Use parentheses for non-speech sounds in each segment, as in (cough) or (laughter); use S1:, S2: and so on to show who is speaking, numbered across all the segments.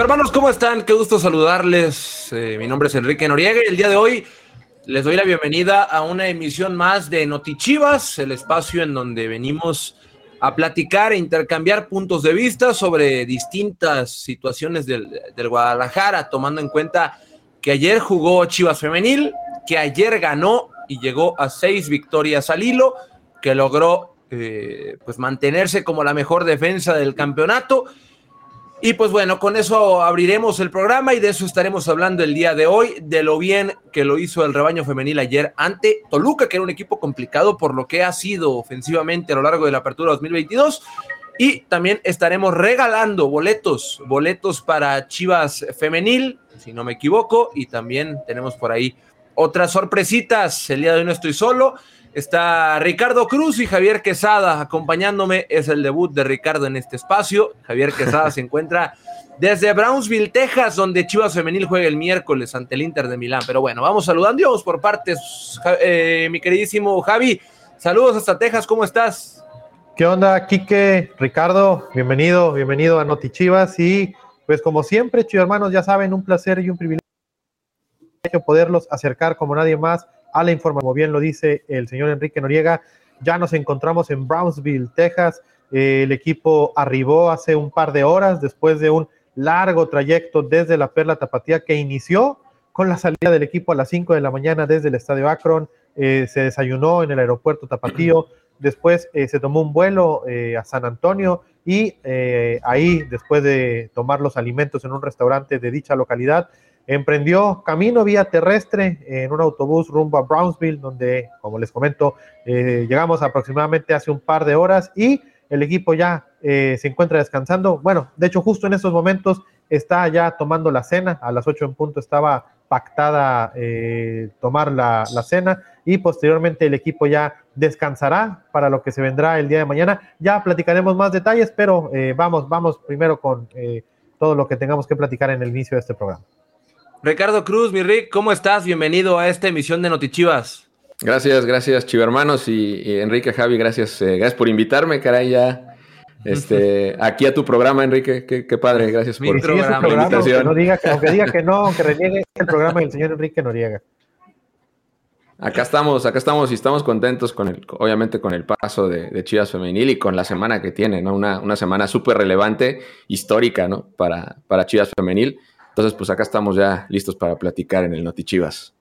S1: Hermanos, ¿cómo están? Qué gusto saludarles. Eh, mi nombre es Enrique Noriega y el día de hoy les doy la bienvenida a una emisión más de Notichivas, el espacio en donde venimos a platicar e intercambiar puntos de vista sobre distintas situaciones del, del Guadalajara, tomando en cuenta que ayer jugó Chivas Femenil, que ayer ganó y llegó a seis victorias al hilo, que logró eh, pues mantenerse como la mejor defensa del campeonato y pues bueno, con eso abriremos el programa y de eso estaremos hablando el día de hoy, de lo bien que lo hizo el rebaño femenil ayer ante Toluca, que era un equipo complicado por lo que ha sido ofensivamente a lo largo de la apertura 2022. Y también estaremos regalando boletos, boletos para Chivas Femenil, si no me equivoco, y también tenemos por ahí otras sorpresitas. El día de hoy no estoy solo. Está Ricardo Cruz y Javier Quesada acompañándome. Es el debut de Ricardo en este espacio. Javier Quesada se (laughs) encuentra desde Brownsville, Texas, donde Chivas Femenil juega el miércoles ante el Inter de Milán. Pero bueno, vamos saludando y vamos por partes. Eh, mi queridísimo Javi, saludos hasta Texas, ¿cómo estás?
S2: ¿Qué onda, Quique? Ricardo, bienvenido, bienvenido a Noti Chivas. Y pues como siempre, chicos hermanos, ya saben, un placer y un privilegio poderlos acercar como nadie más a la información, como bien lo dice el señor Enrique Noriega. Ya nos encontramos en Brownsville, Texas. el equipo arribó hace un par de horas después de un largo trayecto desde la Perla Tapatía que inició con la salida del equipo a las 5 de la mañana desde el Estadio Akron. Eh, se desayunó en el aeropuerto Tapatío. Después eh, se tomó un vuelo eh, a San Antonio y ahí, después de tomar los alimentos en un restaurante de dicha localidad, emprendió camino vía terrestre en un autobús rumbo a Brownsville, donde, como les comento, eh, llegamos aproximadamente hace un par de horas y el equipo ya eh, se encuentra descansando. Bueno, de hecho, justo en estos momentos está ya tomando la cena. A las 8 en punto estaba pactada eh, tomar la, cena y posteriormente el equipo ya descansará para lo que se vendrá el día de mañana. Ya platicaremos más detalles, pero vamos, vamos primero con todo lo que tengamos que platicar en el inicio de este programa.
S1: Ricardo Cruz, mi Rick, ¿cómo estás? Bienvenido a esta emisión de Notichivas.
S3: Gracias, gracias, Chivermanos y, y Enrique, Javi, gracias, eh, gracias por invitarme, caray, ya este, (laughs) aquí a tu programa, Enrique, qué, padre, gracias por,
S2: la invitación. no diga, aunque diga que no, aunque reniegue el programa del señor Enrique Noriega.
S3: Acá estamos, acá estamos y estamos contentos con el, obviamente con el paso de, Chivas Femenil y con la semana que tiene, ¿no? Una, una semana súper relevante, histórica, ¿no? Para, para Chivas Femenil. Entonces, pues acá estamos ya listos para platicar en el Notichivas.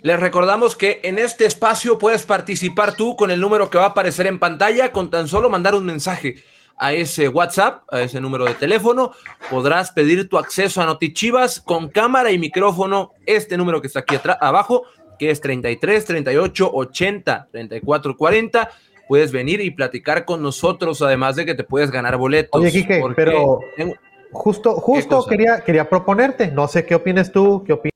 S1: Les recordamos que en este espacio puedes participar tú con el número que va a aparecer en pantalla, con tan solo mandar un mensaje a ese WhatsApp, a ese número de teléfono. Podrás pedir tu acceso a Notichivas con cámara y micrófono. Este número que está aquí atrás, abajo, que es 33 38 80 34 40. Puedes venir y platicar con nosotros, además de que te puedes ganar boletos.
S2: Oye, Quique, pero Justo, justo quería, quería proponerte, no sé qué opinas tú, qué opina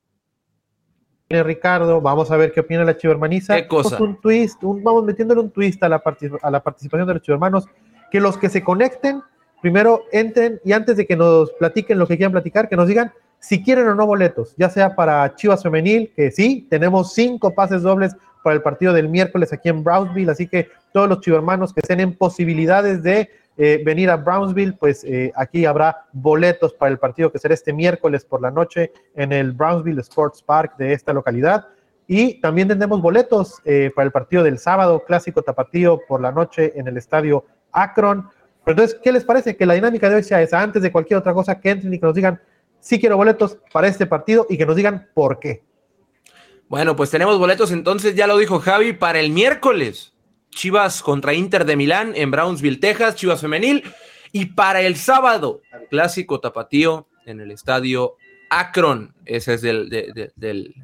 S2: Ricardo, vamos a ver qué opina la chivermaniza.
S1: ¿Qué cosa?
S2: Un twist, vamos metiéndole un twist a la, a la participación de los chivermanos, que los que se conecten, primero entren y antes de que nos platiquen lo que quieran platicar, que nos digan si quieren o no boletos, ya sea para Chivas Femenil, que sí, tenemos cinco pases dobles para el partido del miércoles aquí en Brownsville, así que todos los chivermanos que estén en posibilidades de eh, venir a Brownsville, pues eh, aquí habrá boletos para el partido que será este miércoles por la noche en el Brownsville Sports Park de esta localidad. Y también tendremos boletos eh, para el partido del sábado, clásico tapatío por la noche en el estadio Akron. entonces, ¿qué les parece? Que la dinámica de hoy sea esa, antes de cualquier otra cosa, que entren y que nos digan, sí quiero boletos para este partido y que nos digan por qué.
S1: Bueno, pues tenemos boletos entonces, ya lo dijo Javi, para el miércoles. Chivas contra Inter de Milán en Brownsville, Texas, Chivas Femenil. Y para el sábado, clásico tapatío en el estadio Akron. Ese es del, del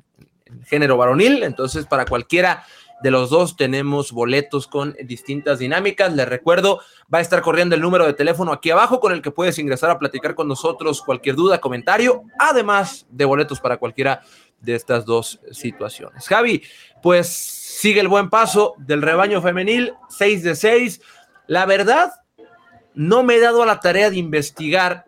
S1: género varonil. Entonces, para cualquiera de los dos tenemos boletos con distintas dinámicas. Les recuerdo, va a estar corriendo el número de teléfono aquí abajo con el que puedes ingresar a platicar con nosotros cualquier duda, comentario, además de boletos para cualquiera de estas dos situaciones. Javi, pues Sigue el buen paso del rebaño femenil, 6 de 6. La verdad, no me he dado a la tarea de investigar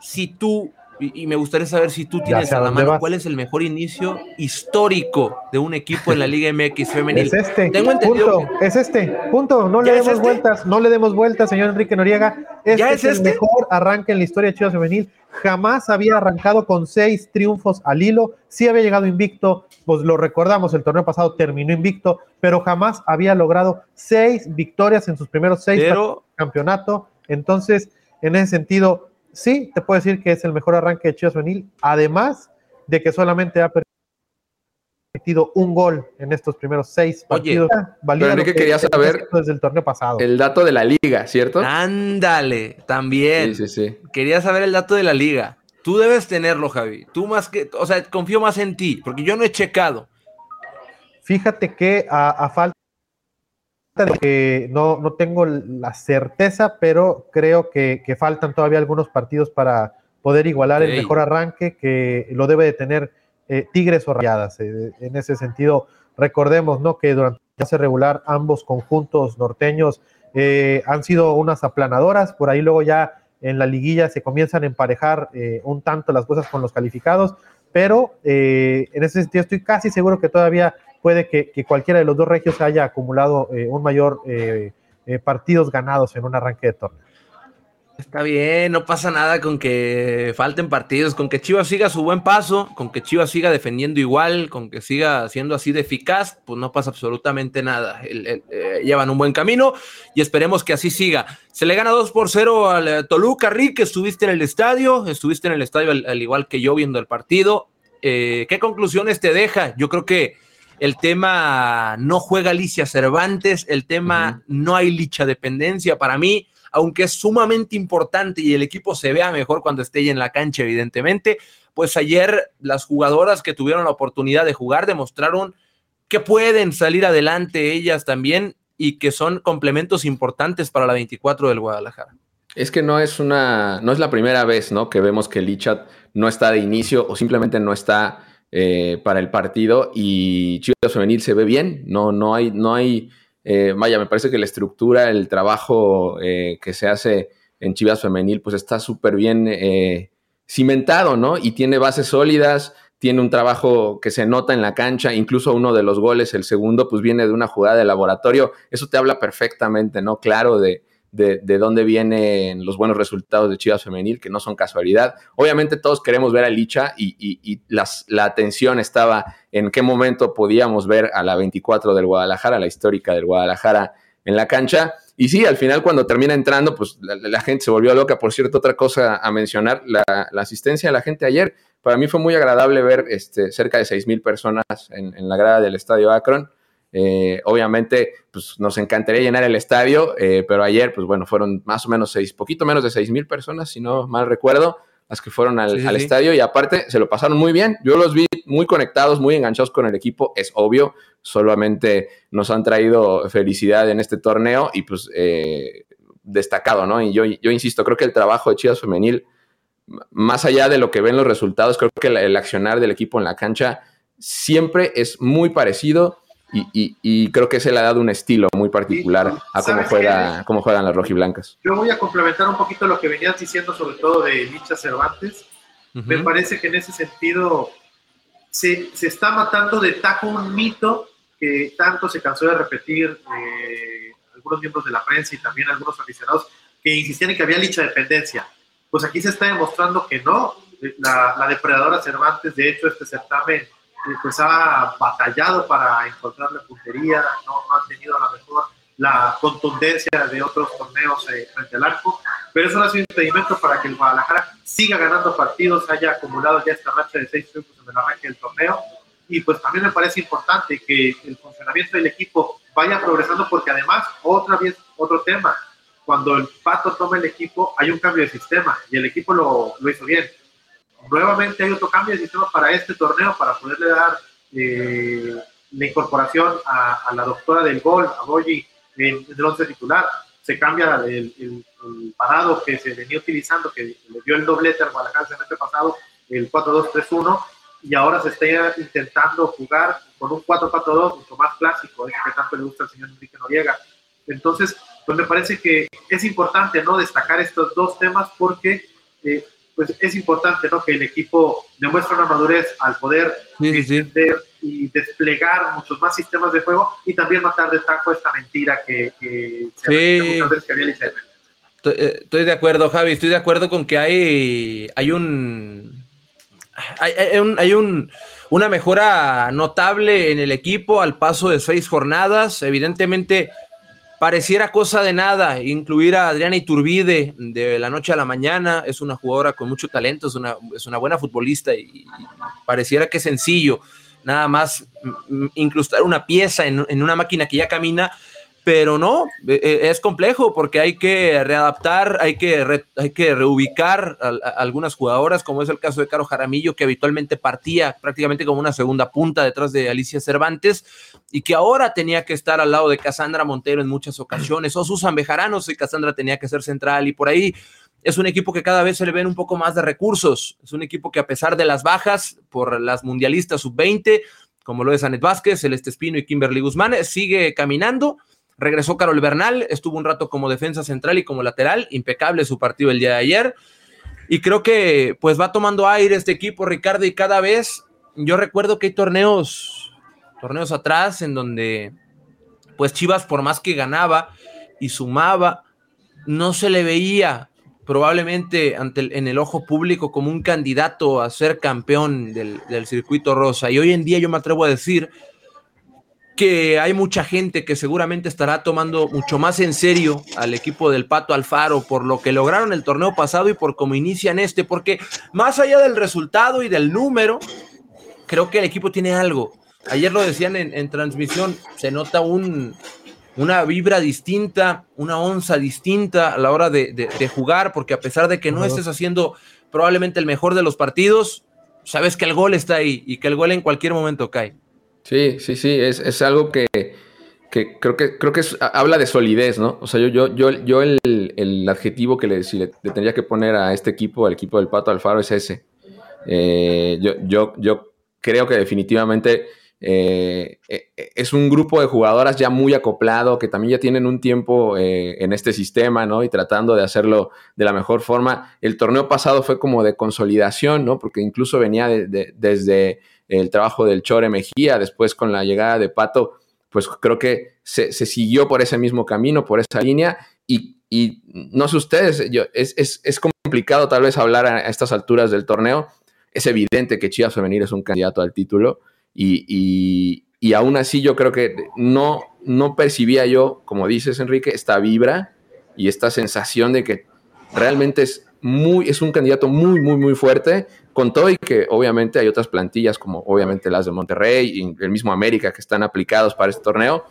S1: si tú y, me gustaría saber si tú tienes a la mano cuál es el mejor inicio histórico de un equipo en la Liga MX femenil.
S2: Es este, Tengo punto, es este, punto, no le demos este? vueltas, no le demos vueltas, señor Enrique Noriega, este es, el este? mejor arranque en la historia de Chivas femenil, jamás había arrancado con seis triunfos al hilo, sí había llegado invicto, pues lo recordamos, el torneo pasado terminó invicto, pero jamás había logrado seis victorias en sus primeros seis campeonatos, entonces, en ese sentido, sí, te puedo decir que es el mejor arranque de Chivas Femenil, además de que solamente ha permitido un gol en estos primeros seis partidos.
S3: Oye, que quería saber
S2: desde el torneo pasado.
S3: El dato de la liga, ¿cierto?
S1: Ándale, también.
S3: Sí, sí, sí.
S1: Quería saber el dato de la liga. Tú debes tenerlo, Javi. Tú más que, o sea, confío más en ti, porque yo no he checado.
S2: Fíjate que a falta que no, no tengo la certeza, pero creo que, faltan todavía algunos partidos para poder igualar el mejor arranque que lo debe de tener eh, Tigres o Rayadas. Eh, en ese sentido, recordemos ¿no? que durante la fase regular ambos conjuntos norteños eh, han sido unas aplanadoras, por ahí luego ya en la liguilla se comienzan a emparejar un tanto las cosas con los calificados, pero en ese sentido estoy casi seguro que todavía puede que, cualquiera de los dos regios haya acumulado eh, un mayor eh, eh, partidos ganados en un arranque de torneo.
S1: Está bien, no pasa nada con que falten partidos, con que Chivas siga su buen paso, con que Chivas siga defendiendo igual, con que siga siendo así de eficaz, pues no pasa absolutamente nada. llevan un buen camino y esperemos que así siga. Se le gana 2 por 0 al Toluca, Rick, estuviste en el estadio, estuviste en el estadio al, igual que yo viendo el partido. ¿Qué conclusiones te deja? Yo creo que el tema no juega Alicia Cervantes, el tema no hay licha dependencia para mí, aunque es sumamente importante y el equipo se vea mejor cuando esté en la cancha, evidentemente, pues ayer las jugadoras que tuvieron la oportunidad de jugar demostraron que pueden salir adelante ellas también y que son complementos importantes para la 24 del Guadalajara.
S3: Es que no es una, no es la primera vez, ¿no? Que vemos que Lichat no está de inicio o simplemente no está eh, para el partido y Chivas Femenil se ve bien, no, no hay, no hay, eh, vaya, me parece que la estructura, el trabajo eh, que se hace en Chivas Femenil, pues está súper bien cimentado, ¿no? Y tiene bases sólidas, tiene un trabajo que se nota en la cancha, incluso uno de los goles, el segundo, pues viene de una jugada de laboratorio, eso te habla perfectamente, ¿no? Claro, de, de, dónde vienen los buenos resultados de Chivas Femenil, que no son casualidad. Obviamente todos queremos ver a Licha y, la atención estaba en qué momento podíamos ver a la 24 del Guadalajara, la histórica del Guadalajara en la cancha. Y sí, al final cuando termina entrando, pues la, gente se volvió loca. Por cierto, otra cosa a mencionar, la, asistencia de la gente ayer, para mí fue muy agradable ver este, cerca de 6 mil personas en, en la grada del Estadio Akron. Eh, obviamente, pues nos encantaría llenar el estadio, eh, pero ayer, pues bueno, fueron más o menos seis, poquito menos de seis mil personas, si no mal recuerdo, las que fueron al, estadio y aparte se lo pasaron muy bien. Yo los vi muy conectados, muy enganchados con el equipo, es obvio, solamente nos han traído felicidad en este torneo y pues eh, destacado, ¿no? Y yo, yo insisto, creo que el trabajo de Chivas Femenil, más allá de lo que ven los resultados, creo que el accionar del equipo en la cancha siempre es muy parecido y, creo que se le ha dado un estilo muy particular a cómo, juega, cómo juegan las rojiblancas.
S4: Yo voy a complementar un poquito lo que venías diciendo, sobre todo de Licha Cervantes. Me parece que en ese sentido se, se, está matando de tajo un mito que tanto se cansó de repetir eh, algunos miembros de la prensa y también algunos aficionados que insistían en que había licha dependencia. Pues aquí se está demostrando que no. La, la depredadora Cervantes, de hecho, este certamen pues ha batallado para encontrar la puntería, no, ha tenido a lo mejor la contundencia de otros torneos eh, frente al arco, pero eso no ha sido impedimento para que el Guadalajara siga ganando partidos, haya acumulado ya esta racha de seis triunfos en el arranque del torneo, y pues también me parece importante que el funcionamiento del equipo vaya progresando, porque además, otra vez, otro tema, cuando el Pato toma el equipo, hay un cambio de sistema, y el equipo lo, lo hizo bien nuevamente hay otro cambio de sistema para este torneo, para poderle dar eh, la incorporación a, la doctora del gol, a Boyi, en, el once titular. Se cambia el, parado que se venía utilizando, que le dio el doblete al Guadalajara el semestre pasado, el 4-2-3-1, y ahora se está intentando jugar con un 4-4-2 mucho más clásico, ese que tanto le gusta al señor Enrique Noriega. Entonces, pues me parece que es importante no destacar estos dos temas porque eh, pues es importante ¿no? que el equipo demuestre una madurez al poder entender y desplegar muchos más sistemas de juego y también matar de taco esta mentira que, que
S1: se muchas veces que había eh, Estoy de acuerdo, Javi, estoy de acuerdo con que hay, hay un... Hay, un, hay un, una mejora notable en el equipo al paso de seis jornadas. Evidentemente, pareciera cosa de nada incluir a Adriana Iturbide de la noche a la mañana. Es una jugadora con mucho talento, es una, es una buena futbolista y, pareciera que es sencillo nada más incrustar una pieza en, en, una máquina que ya camina pero no, e, e, es complejo porque hay que readaptar, hay que, hay que reubicar a, algunas jugadoras, como es el caso de Caro Jaramillo, que habitualmente partía prácticamente como una segunda punta detrás de Alicia Cervantes y que ahora tenía que estar al lado de Casandra Montero en muchas ocasiones, o Susan Bejaranos y Casandra tenía que ser central y por ahí es un equipo que cada vez se le ven un poco más de recursos, es un equipo que a pesar de las bajas por las mundialistas sub-20, como lo es Anet Vázquez, Celeste Espino y Kimberly Guzmán, sigue caminando Regresó Carol Bernal, estuvo un rato como defensa central y como lateral, impecable su partido el día de ayer. Y creo que pues va tomando aire este equipo, Ricardo, y cada vez yo recuerdo que hay torneos, torneos atrás en donde pues Chivas por más que ganaba y sumaba, no se le veía probablemente ante en el ojo público como un candidato a ser campeón del, del circuito rosa. Y hoy en día yo me atrevo a decir que hay mucha gente que seguramente estará tomando mucho más en serio al equipo del Pato Alfaro por lo que lograron el torneo pasado y por cómo inician este, porque más allá del resultado y del número, creo que el equipo tiene algo. Ayer lo decían en, transmisión, se nota un, una vibra distinta, una onza distinta a la hora de, jugar, porque a pesar de que no estés haciendo probablemente el mejor de los partidos, sabes que el gol está ahí y que el gol en cualquier momento cae.
S3: Sí, sí, sí, es, es algo que, que, creo que creo que es, habla de solidez, ¿no? O sea, yo, yo, yo, yo el, el adjetivo que le, le, tendría que poner a este equipo, al equipo del Pato Alfaro, es ese. Eh, yo, yo, yo creo que definitivamente eh, eh, es un grupo de jugadoras ya muy acoplado, que también ya tienen un tiempo en este sistema, ¿no? Y tratando de hacerlo de la mejor forma. El torneo pasado fue como de consolidación, ¿no? Porque incluso venía de, desde el trabajo del Chore Mejía, después con la llegada de Pato, pues creo que se, siguió por ese mismo camino, por esa línea, y, no sé ustedes, yo, es, es, complicado tal vez hablar a, estas alturas del torneo, es evidente que Chivas Femenil es un candidato al título, y, y, aún así yo creo que no, no percibía yo, como dices Enrique, esta vibra y esta sensación de que realmente es muy, es un candidato muy, muy, muy fuerte, con todo y que obviamente hay otras plantillas como obviamente las de Monterrey y el mismo América que están aplicados para este torneo,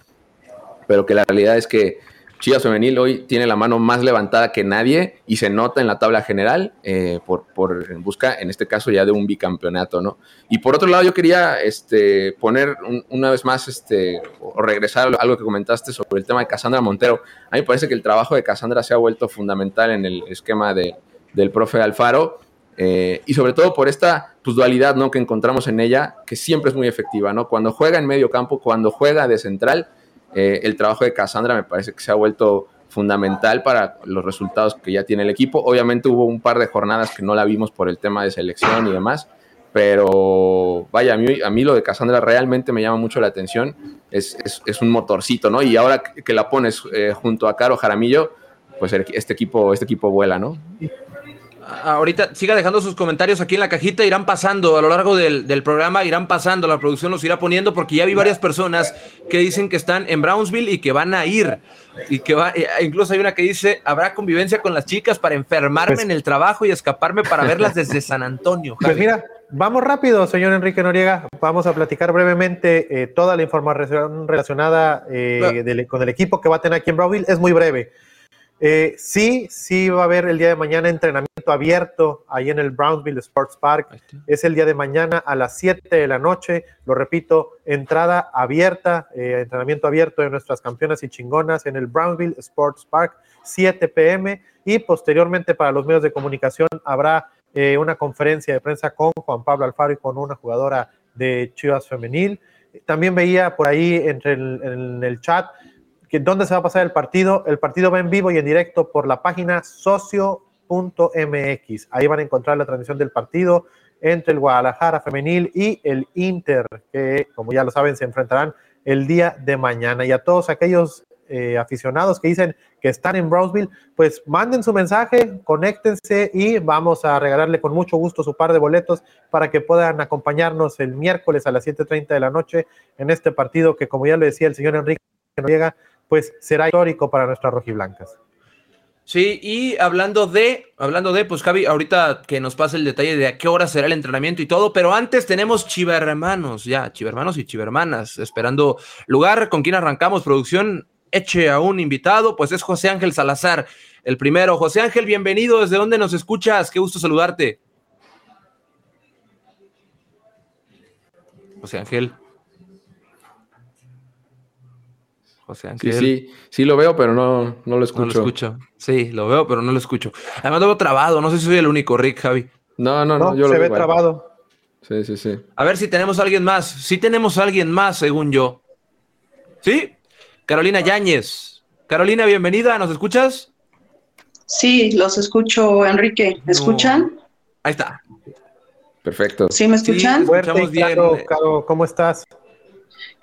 S3: pero que la realidad es que Chivas Femenil hoy tiene la mano más levantada que nadie y se nota en la tabla general eh, por, por, en busca, en este caso ya de un bicampeonato, ¿no? Y por otro lado yo quería este, poner una vez más, este, o regresar a algo que comentaste sobre el tema de Casandra Montero. A mí me parece que el trabajo de Casandra se ha vuelto fundamental en el esquema de, del profe Alfaro eh, y sobre todo por esta dualidad ¿no? que encontramos en ella, que siempre es muy efectiva. ¿no? Cuando juega en medio campo, cuando juega de central, eh, el trabajo de Cassandra me parece que se ha vuelto fundamental para los resultados que ya tiene el equipo. Obviamente hubo un par de jornadas que no la vimos por el tema de selección y demás, pero vaya, a mí, a mí lo de Cassandra realmente me llama mucho la atención. Es, es, un motorcito, ¿no? Y ahora que la pones eh, junto a Caro Jaramillo, pues este equipo, este equipo vuela, ¿no?
S1: Ahorita siga dejando sus comentarios aquí en la cajita, irán pasando a lo largo del, programa, irán pasando, la producción los irá poniendo porque ya vi varias personas que dicen que están en Brownsville y que van a ir. Y que va, eh, incluso hay una que dice, habrá convivencia con las chicas para enfermarme pues en el trabajo y escaparme para verlas desde San Antonio.
S2: Pues mira, vamos rápido, señor Enrique Noriega. Vamos a platicar brevemente eh, toda la información relacionada eh, con el equipo que va a tener aquí en Brownsville. Es muy breve. Eh, sí, sí va a haber el día de mañana entrenamiento abierto ahí en el Brownsville Sports Park. Es el día de mañana a las 7 de la noche. Lo repito, entrada abierta, eh, entrenamiento abierto de nuestras campeonas y chingonas en el Brownsville Sports Park, 7 pm. Y posteriormente para los medios de comunicación habrá eh, una conferencia de prensa con Juan Pablo Alfaro y con una jugadora de Chivas Femenil. También veía por ahí entre en el chat ¿Dónde se va a pasar el partido? El partido va en vivo y en directo por la página socio.mx Ahí van a encontrar la transmisión del partido entre el Guadalajara femenil y el Inter, que como ya lo saben se enfrentarán el día de mañana. Y a todos aquellos eh, aficionados que dicen que están en Brownsville, pues manden su mensaje, conéctense y vamos a regalarle con mucho gusto su par de boletos para que puedan acompañarnos el miércoles a las 7.30 de la noche en este partido que, como ya lo decía el señor Enrique llega, pues será histórico para nuestras rojiblancas.
S1: Sí, y hablando de, hablando de, pues Javi, ahorita que nos pase el detalle de a qué hora será el entrenamiento y todo, pero antes tenemos chivermanos, ya, chivermanos y chivermanas, esperando lugar con quien arrancamos producción, eche a un invitado, pues es José Ángel Salazar, el primero. José Ángel, bienvenido, ¿desde dónde nos escuchas? Qué gusto saludarte. José Ángel.
S3: José Ángel. Sí, sí, sí lo veo, pero no, no lo escucho.
S1: No lo escucho. Sí, lo veo, pero no lo escucho. Además lo veo trabado, no sé si soy el único, Rick, Javi.
S2: No, no, no, yo se ve trabado.
S3: Sí, sí, sí.
S1: A ver si tenemos a alguien más. Sí tenemos a alguien más, según yo. ¿Sí? Carolina Yáñez. Carolina, bienvenida, ¿nos escuchas?
S5: Sí, los escucho, Enrique. ¿Me escuchan?
S1: Ahí está.
S3: Perfecto.
S5: ¿Sí me escuchan?
S2: Sí, bien. ¿cómo estás?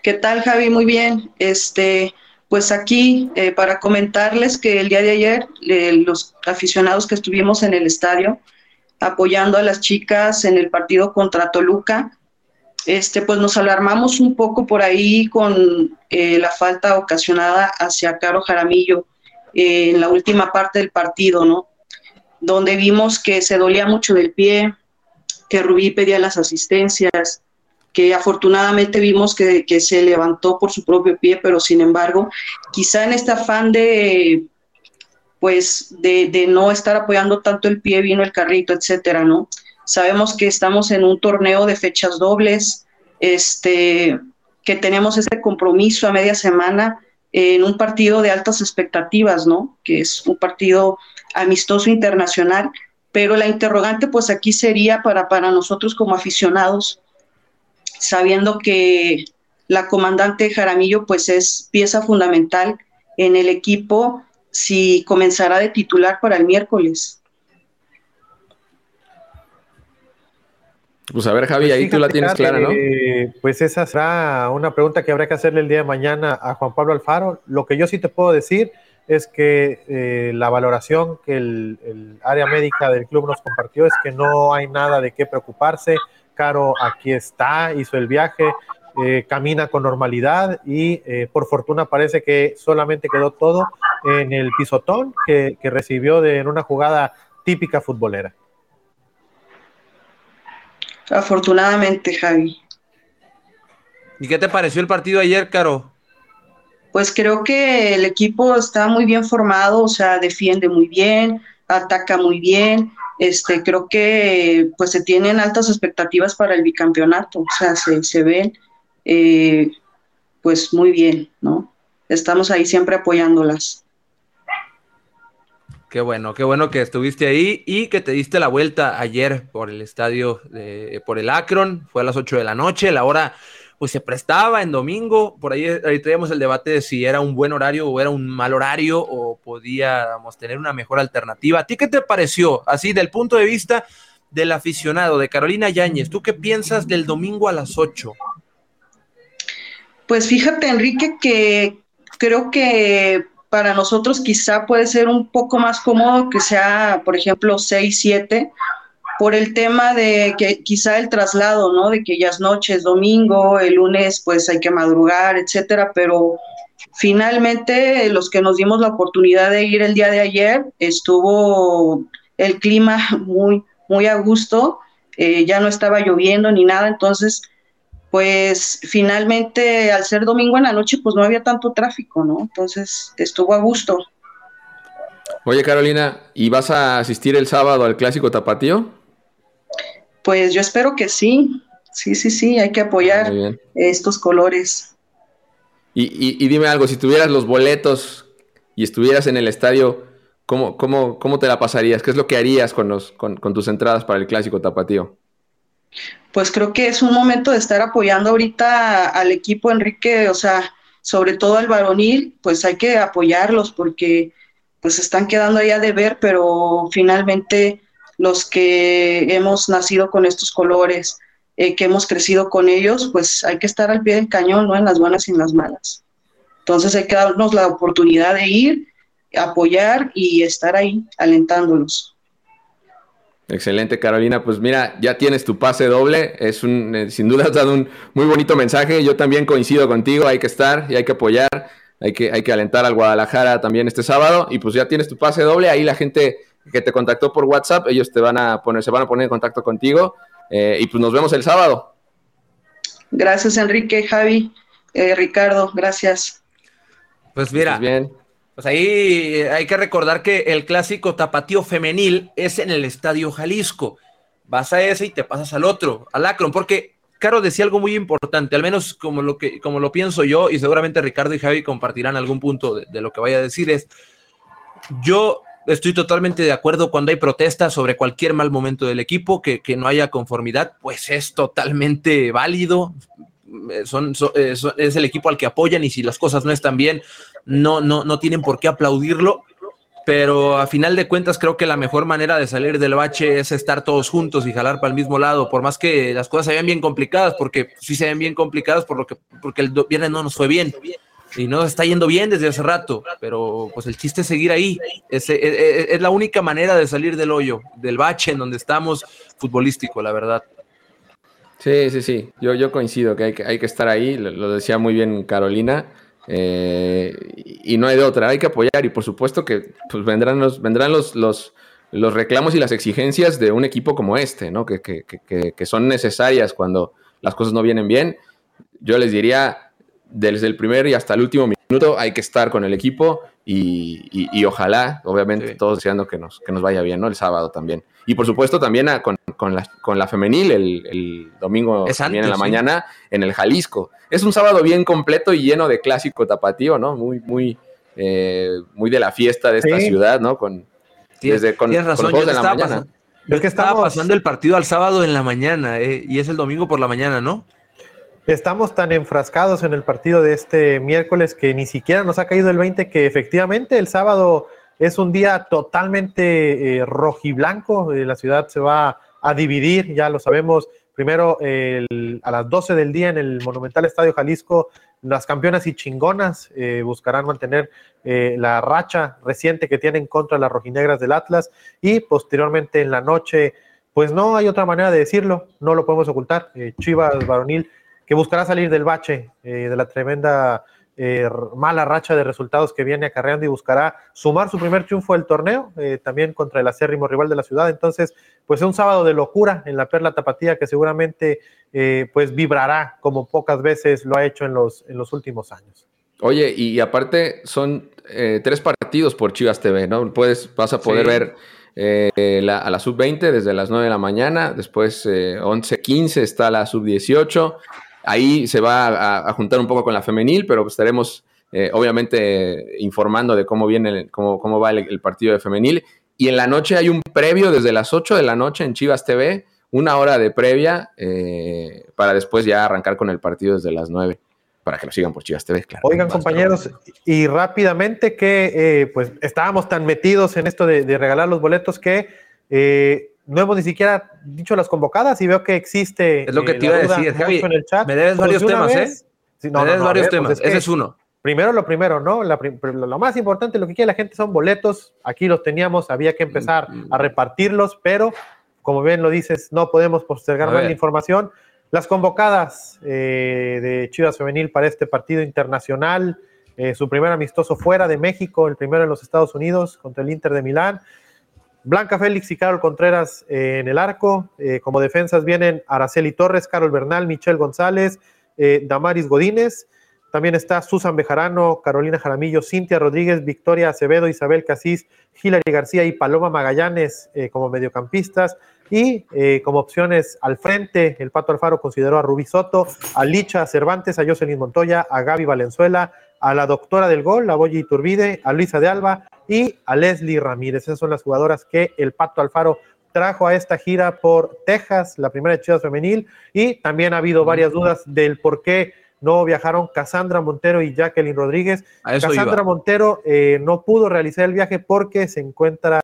S5: ¿Qué tal, Javi? Muy bien. Este, pues aquí eh, para comentarles que el día de ayer los aficionados que estuvimos en el estadio apoyando a las chicas en el partido contra Toluca, este, pues nos alarmamos un poco por ahí con eh, la falta ocasionada hacia Caro Jaramillo eh, en la última parte del partido, ¿no? Donde vimos que se dolía mucho del pie, que Rubí pedía las asistencias, que afortunadamente vimos que, que, se levantó por su propio pie, pero sin embargo, quizá en este afán de pues de, de no estar apoyando tanto el pie vino el carrito, etcétera, ¿no? Sabemos que estamos en un torneo de fechas dobles, este, que tenemos este compromiso a media semana en un partido de altas expectativas, ¿no? Que es un partido amistoso internacional, pero la interrogante pues aquí sería para, para nosotros como aficionados, sabiendo que la comandante Jaramillo pues es pieza fundamental en el equipo si comenzará de titular para el miércoles.
S3: Pues a ver, Javi, ahí tú la tienes clara, ¿no?
S2: pues esa será una pregunta que habrá que hacerle el día de mañana a Juan Pablo Alfaro. Lo que yo sí te puedo decir es que eh, la valoración que el, área médica del club nos compartió es que no hay nada de qué preocuparse. Caro aquí está, hizo el viaje, eh, camina con normalidad y eh, por fortuna parece que solamente quedó todo en el pisotón que, recibió de, en una jugada típica futbolera.
S5: Afortunadamente, Javi.
S1: ¿Y qué te pareció el partido ayer, Caro?
S5: Pues creo que el equipo está muy bien formado, o sea, defiende muy bien, ataca muy bien. Este, creo que pues se tienen altas expectativas para el bicampeonato, o sea, se, se ven eh, pues muy bien, ¿no? Estamos ahí siempre apoyándolas.
S1: Qué bueno, qué bueno que estuviste ahí y que te diste la vuelta ayer por el estadio, de, por el Akron, fue a las 8 de la noche, la hora pues se prestaba en domingo, por ahí, ahí traíamos el debate de si era un buen horario o era un mal horario o podíamos tener una mejor alternativa. ¿A ti qué te pareció? Así, del punto de vista del aficionado, de Carolina Yáñez, ¿tú qué piensas del domingo a las 8?
S5: Pues fíjate, Enrique, que creo que para nosotros quizá puede ser un poco más cómodo que sea, por ejemplo, 6, 7, por el tema de que quizá el traslado, ¿no? De que ya es domingo, el lunes pues hay que madrugar, etcétera, pero finalmente los que nos dimos la oportunidad de ir el día de ayer, estuvo el clima (laughs) muy, muy a gusto, eh, ya no estaba lloviendo ni nada, entonces pues finalmente al ser domingo en la noche pues no había tanto tráfico, ¿no? Entonces estuvo a gusto.
S3: Oye Carolina, ¿y vas a asistir el sábado al clásico tapatío?
S5: Pues yo espero que sí, sí, sí, sí, hay que apoyar estos colores.
S3: Y, dime algo, si tuvieras los boletos y estuvieras en el estadio, ¿cómo, cómo, cómo te la pasarías? ¿Qué es lo que harías con, los, con, con tus entradas para el clásico tapatío?
S5: pues creo que es un momento de estar apoyando ahorita al equipo Enrique, o sea, sobre todo al varonil, pues hay que apoyarlos porque pues están quedando ya de ver, pero finalmente los que hemos nacido con estos colores, eh, que hemos crecido con ellos, pues hay que estar al pie del cañón, ¿no? En las buenas y en las malas. Entonces hay que darnos la oportunidad de ir, apoyar y estar ahí alentándolos.
S3: Excelente, Carolina. Pues mira, ya tienes tu pase doble. Es un, eh, sin duda has dado un muy bonito mensaje. Yo también coincido contigo. Hay que estar y hay que apoyar. Hay que, hay que alentar al Guadalajara también este sábado. Y pues ya tienes tu pase doble. Ahí la gente que te contactó por WhatsApp, ellos te van a poner, se van a poner en contacto contigo. Eh, y pues nos vemos el sábado.
S5: Gracias, Enrique, Javi, eh, Ricardo. Gracias.
S1: Pues mira. Pues bien. Pues ahí hay que recordar que el clásico tapatío femenil es en el Estadio Jalisco. Vas a ese y te pasas al otro, al Akron, porque Caro decía algo muy importante, al menos como lo, que, como lo pienso yo, y seguramente Ricardo y Javi compartirán algún punto de, lo que vaya a decir, es, yo estoy totalmente de acuerdo cuando hay protestas sobre cualquier mal momento del equipo, que, que no haya conformidad, pues es totalmente válido, eh, son, eh, es el equipo al que apoyan y si las cosas no están bien, no, no, no tienen por qué aplaudirlo. Pero a final de cuentas creo que la mejor manera de salir del bache es estar todos juntos y jalar para el mismo lado, por más que las cosas se vean bien complicadas, porque sí se ven bien complicadas por lo que, porque el viernes no nos fue bien y no está yendo bien desde hace rato, pero pues el chiste es seguir ahí. Es, es, la única manera de salir del hoyo, del bache en donde estamos futbolístico, la verdad.
S3: Sí, sí, sí. Yo, yo coincido que hay, que hay que estar ahí. Lo, decía muy bien Carolina. Eh, y no hay de otra. Hay que apoyar. Y por supuesto que pues, vendrán, los, vendrán los, los, los reclamos y las exigencias de un equipo como este, ¿no? Que, que, que, que, son necesarias cuando las cosas no vienen bien. Yo les diría, desde el primer y hasta el último minuto hay que estar con el equipo y, y, ojalá, obviamente, todos deseando que nos, que nos vaya bien, ¿no? El sábado también. Y por supuesto también con, con, la, con, la, femenil el, el domingo también en la mañana en el Jalisco. Es un sábado bien completo y lleno de clásico tapatío, ¿no? Muy, muy, eh, muy de la fiesta de esta ciudad, ¿no? Con,
S1: desde con, tienes razón, con de la mañana. Es que estaba pasando el partido al sábado en la mañana eh, y es el domingo por la mañana, ¿no?
S2: Estamos tan enfrascados en el partido de este miércoles que ni siquiera nos ha caído el 20 que efectivamente el sábado es un día totalmente eh, rojiblanco. Eh, la ciudad se va a dividir, ya lo sabemos. Primero a las 12 del día en el Monumental Estadio Jalisco, las campeonas y chingonas eh, buscarán mantener la racha reciente que tienen contra las rojinegras del Atlas y posteriormente en la noche, pues no hay otra manera de decirlo, no lo podemos ocultar. Chivas Varonil que buscará salir del bache, eh, de la tremenda eh, mala racha de resultados que viene acarreando y buscará sumar su primer triunfo del torneo, eh, también contra el acérrimo rival de la ciudad. Entonces, pues es un sábado de locura en la Perla Tapatía que seguramente pues vibrará como pocas veces lo ha hecho en los, en los últimos años.
S3: Oye, y aparte son tres partidos por Chivas TV, ¿no? Puedes, vas a poder ver a la sub-20 desde las 9 de la mañana, después 11-15 está la sub-18, Ahí se va a, juntar un poco con la femenil, pero estaremos eh, obviamente informando de cómo viene, cómo, cómo va el, partido de femenil. Y en la noche hay un previo desde las 8 de la noche en Chivas TV, una hora de previa eh, para después ya arrancar con el partido desde las 9 para que lo sigan por Chivas TV, claro.
S2: Oigan, compañeros, y rápidamente que eh, pues estábamos tan metidos en esto de, regalar los boletos que no hemos ni siquiera dicho las convocadas y veo que existe.
S1: Es lo que eh, te iba a decir, Javi. En el chat. Me debes varios temas, ¿eh? me debes varios temas. Ese es uno.
S2: Primero lo primero, ¿no? lo más importante, lo que quiere la gente son boletos. Aquí los teníamos, había que empezar mm, mm. a repartirlos, pero como bien lo dices, no podemos postergar más la información. Las convocadas eh, de Chivas Femenil para este partido internacional, eh, su primer amistoso fuera de México, el primero en los Estados Unidos contra el Inter de Milán. Blanca Félix y Carol Contreras eh, en el arco. Eh, como defensas vienen Araceli Torres, Carol Bernal, Michelle González, eh, Damaris Godínez. También está Susan Bejarano, Carolina Jaramillo, Cintia Rodríguez, Victoria Acevedo, Isabel Casís, Hilary García y Paloma Magallanes como mediocampistas. Y como opciones al frente, el Pato Alfaro consideró a Rubí Soto, a Licha Cervantes, a Jocelyn Montoya, a Gaby Valenzuela, a la doctora del gol, a Boyi Iturbide, a Luisa de Alba y a Leslie Ramírez. Esas son las jugadoras que el Pato Alfaro trajo a esta gira por Texas, la primera de Chivas Femenil, y también ha habido varias dudas del por qué no viajaron Cassandra Montero y Jacqueline Rodríguez. Cassandra
S1: iba.
S2: Montero eh, no pudo realizar el viaje porque se encuentra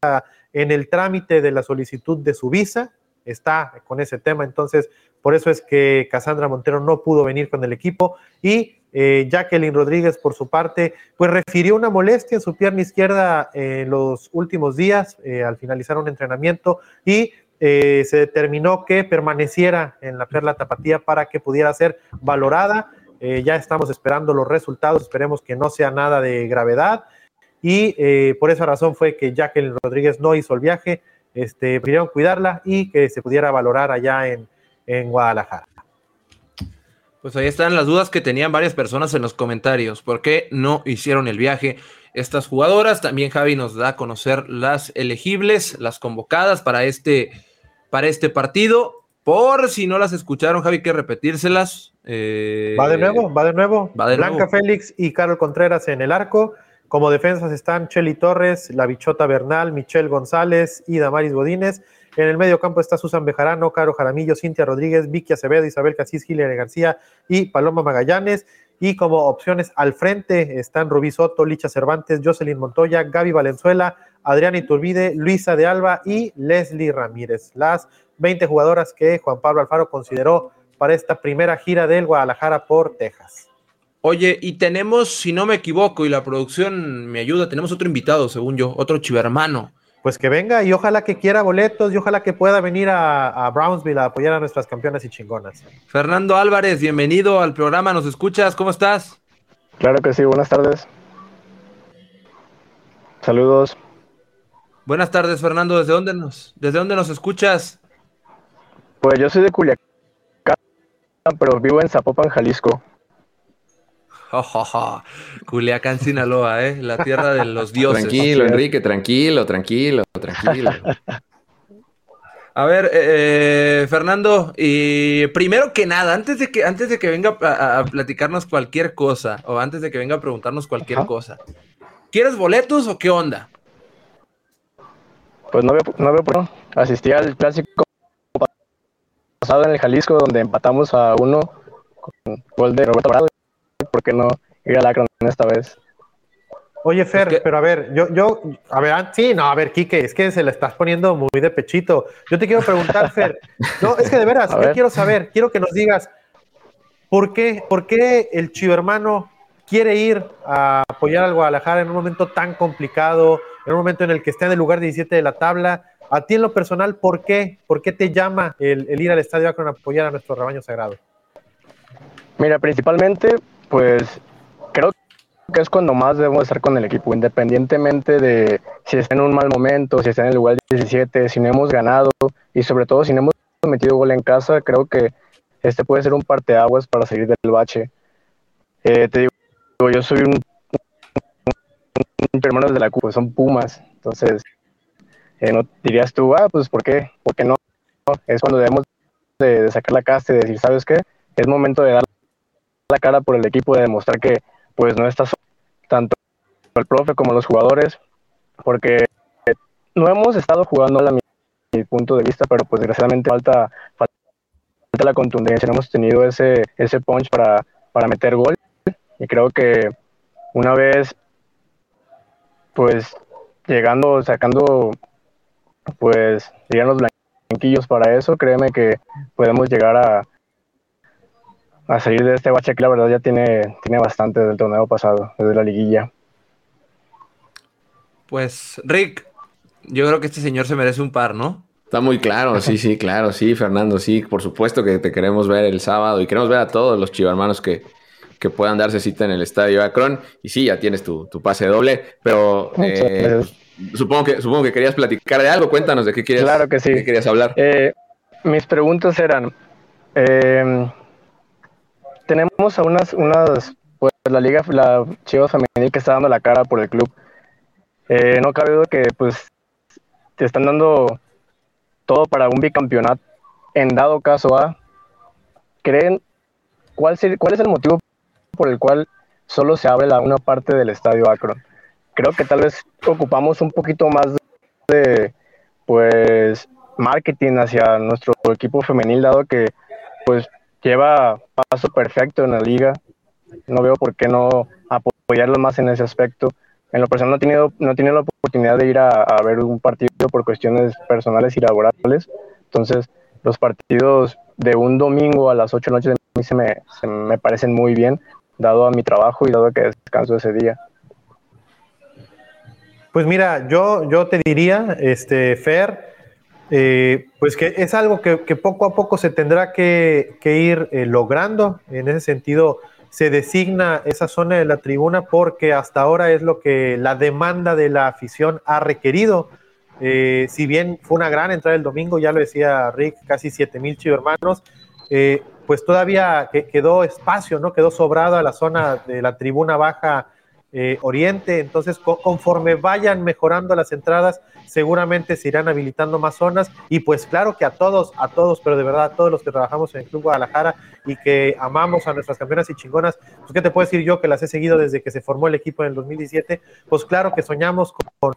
S2: en el trámite de la solicitud de su visa, está con ese tema, entonces por eso es que Cassandra Montero no pudo venir con el equipo y eh, Jacqueline Rodríguez por su parte pues refirió una molestia en su pierna izquierda en los últimos días eh, al finalizar un entrenamiento y eh, se determinó que permaneciera en la perla tapatía para que pudiera ser valorada. Eh, ya estamos esperando los resultados, esperemos que no sea nada de gravedad. Y eh, por esa razón fue que Jacqueline Rodríguez no hizo el viaje, este, pidieron cuidarla y que se pudiera valorar allá en, en Guadalajara.
S1: Pues ahí están las dudas que tenían varias personas en los comentarios. ¿Por qué no hicieron el viaje estas jugadoras? También Javi nos da a conocer las elegibles, las convocadas para este, para este partido. Por si no las escucharon, Javi, que repetírselas. Eh,
S2: Va de nuevo, va de nuevo.
S1: va de
S2: Blanca
S1: nuevo.
S2: Félix y Carol Contreras en el arco. Como defensas están Cheli Torres, La Bichota Bernal, Michelle González y Damaris Godínez. En el medio campo está Susan Bejarano, Caro Jaramillo, Cintia Rodríguez, Vicky Acevedo, Isabel Casís, Hilary García y Paloma Magallanes. Y como opciones al frente están Rubí Soto, Licha Cervantes, Jocelyn Montoya, Gaby Valenzuela, Adriana Iturbide, Luisa de Alba y Leslie Ramírez. Las 20 jugadoras que Juan Pablo Alfaro consideró para esta primera gira del Guadalajara por Texas.
S1: Oye, y tenemos, si no me equivoco, y la producción me ayuda, tenemos otro invitado, según yo, otro chivermano.
S2: Pues que venga y ojalá que quiera boletos y ojalá que pueda venir a, a Brownsville a apoyar a nuestras campeonas y chingonas.
S1: Fernando Álvarez, bienvenido al programa, ¿nos escuchas? ¿Cómo estás?
S6: Claro que sí, buenas tardes. Saludos.
S1: Buenas tardes, Fernando. ¿Desde dónde nos, desde dónde nos escuchas?
S6: Pues yo soy de Culiacán, pero vivo en Zapopan, Jalisco.
S1: Jo, jo, jo. Culiacán, Sinaloa, ¿eh? La tierra de los dioses.
S3: Tranquilo, Enrique, tranquilo, tranquilo, tranquilo.
S1: A ver, eh, eh, Fernando, y primero que nada, antes de que, antes de que venga a, a platicarnos cualquier cosa, o antes de que venga a preguntarnos cualquier
S6: Ajá.
S1: cosa, ¿quieres boletos o qué onda?
S6: Pues no veo, no veo por qué. Asistí al clásico pasado en el Jalisco, donde empatamos a uno con gol de Roberto Brado. ¿Por qué no ir al Akron esta vez?
S2: Oye, Fer,
S1: que-
S2: pero a ver, yo, yo, a ver, ah, sí, no, a ver, Quique, es que se la estás poniendo muy de pechito. Yo te quiero preguntar, Fer, (laughs) no, es que de veras,
S6: A
S2: yo
S6: ver.
S2: quiero saber, quiero que nos digas, ¿por qué, por qué el chivermano quiere ir a apoyar al Guadalajara en un momento tan complicado, en un momento en el que está en el lugar 17 de la tabla? A ti en lo personal, ¿por qué? ¿Por qué te llama el, el ir al Estadio Akron a apoyar a nuestro rebaño sagrado?
S6: Mira, principalmente, pues creo que es cuando más debemos estar con el equipo, independientemente de si está en un mal momento, si está en el lugar 17, si no hemos ganado y sobre todo si no hemos metido gol en casa, creo que este puede ser un parteaguas para salir del bache. Eh, te digo, yo soy un, un hermano de la Cuba, son Pumas, entonces eh, no dirías tú, ah, pues ¿por qué? ¿Por qué no? Es cuando debemos de, sacar la casta y decir, ¿sabes qué? Es momento de dar la cara por el equipo, de demostrar que pues no está solo, tanto el profe como los jugadores, porque no hemos estado jugando a mi, mi punto de vista, pero pues desgraciadamente falta, falta la contundencia, no hemos tenido ese, ese punch para, para meter gol y creo que una vez pues llegando, sacando pues dirían los blanquillos para eso, créeme que podemos llegar a, a salir de este bache que la verdad ya tiene, tiene bastante del torneo pasado, desde la liguilla.
S1: Pues, Rick, yo creo que este señor se merece un par, ¿no?
S3: Está muy claro, sí, sí, claro, sí, Fernando, sí, por supuesto que te queremos ver el sábado y queremos ver a todos los chivarmanos que, que puedan darse cita en el estadio Akron. Y sí, ya tienes tu, tu pase doble, pero eh, supongo, que, supongo que querías platicar de algo. Cuéntanos de qué querías,
S6: Claro que sí.
S3: de qué querías hablar.
S6: Eh, mis preguntas eran, eh, tenemos a unas, unas, pues la liga, la Chivas Femenil que está dando la cara por el club. Eh, no cabe duda que pues te están dando todo para un bicampeonato. En dado caso A, ¿creen cuál, cuál es el motivo por el cual solo se abre la una parte del estadio Akron? Creo que tal vez ocupamos un poquito más de, pues, marketing hacia nuestro equipo femenil, dado que, pues, lleva paso perfecto en la liga. No veo por qué no apoyarlo más en ese aspecto. En lo personal no he tenido, no he la oportunidad de ir a, ver un partido por cuestiones personales y laborales. Entonces, los partidos de un domingo a las 8 de la noche de mí se me, se me parecen muy bien, dado a mi trabajo y dado que descanso ese día.
S2: Pues mira, yo, yo te diría, este, Fer, eh, pues que es algo que, poco a poco se tendrá que, ir eh, logrando. En ese sentido, se designa esa zona de la tribuna porque hasta ahora es lo que la demanda de la afición ha requerido. Eh, si bien fue una gran entrada el domingo, ya lo decía Rick, casi 7 mil hermanos, pues todavía quedó espacio, ¿no? Quedó sobrado a la zona de la tribuna baja eh, oriente. Entonces, conforme vayan mejorando las entradas, seguramente se irán habilitando más zonas. Y pues claro que a todos, a todos, pero de verdad a todos los que trabajamos en el Club Guadalajara y que amamos a nuestras campeonas y chingonas, pues qué te puedo decir yo que las he seguido desde que se formó el equipo en el 2017, pues claro que soñamos con,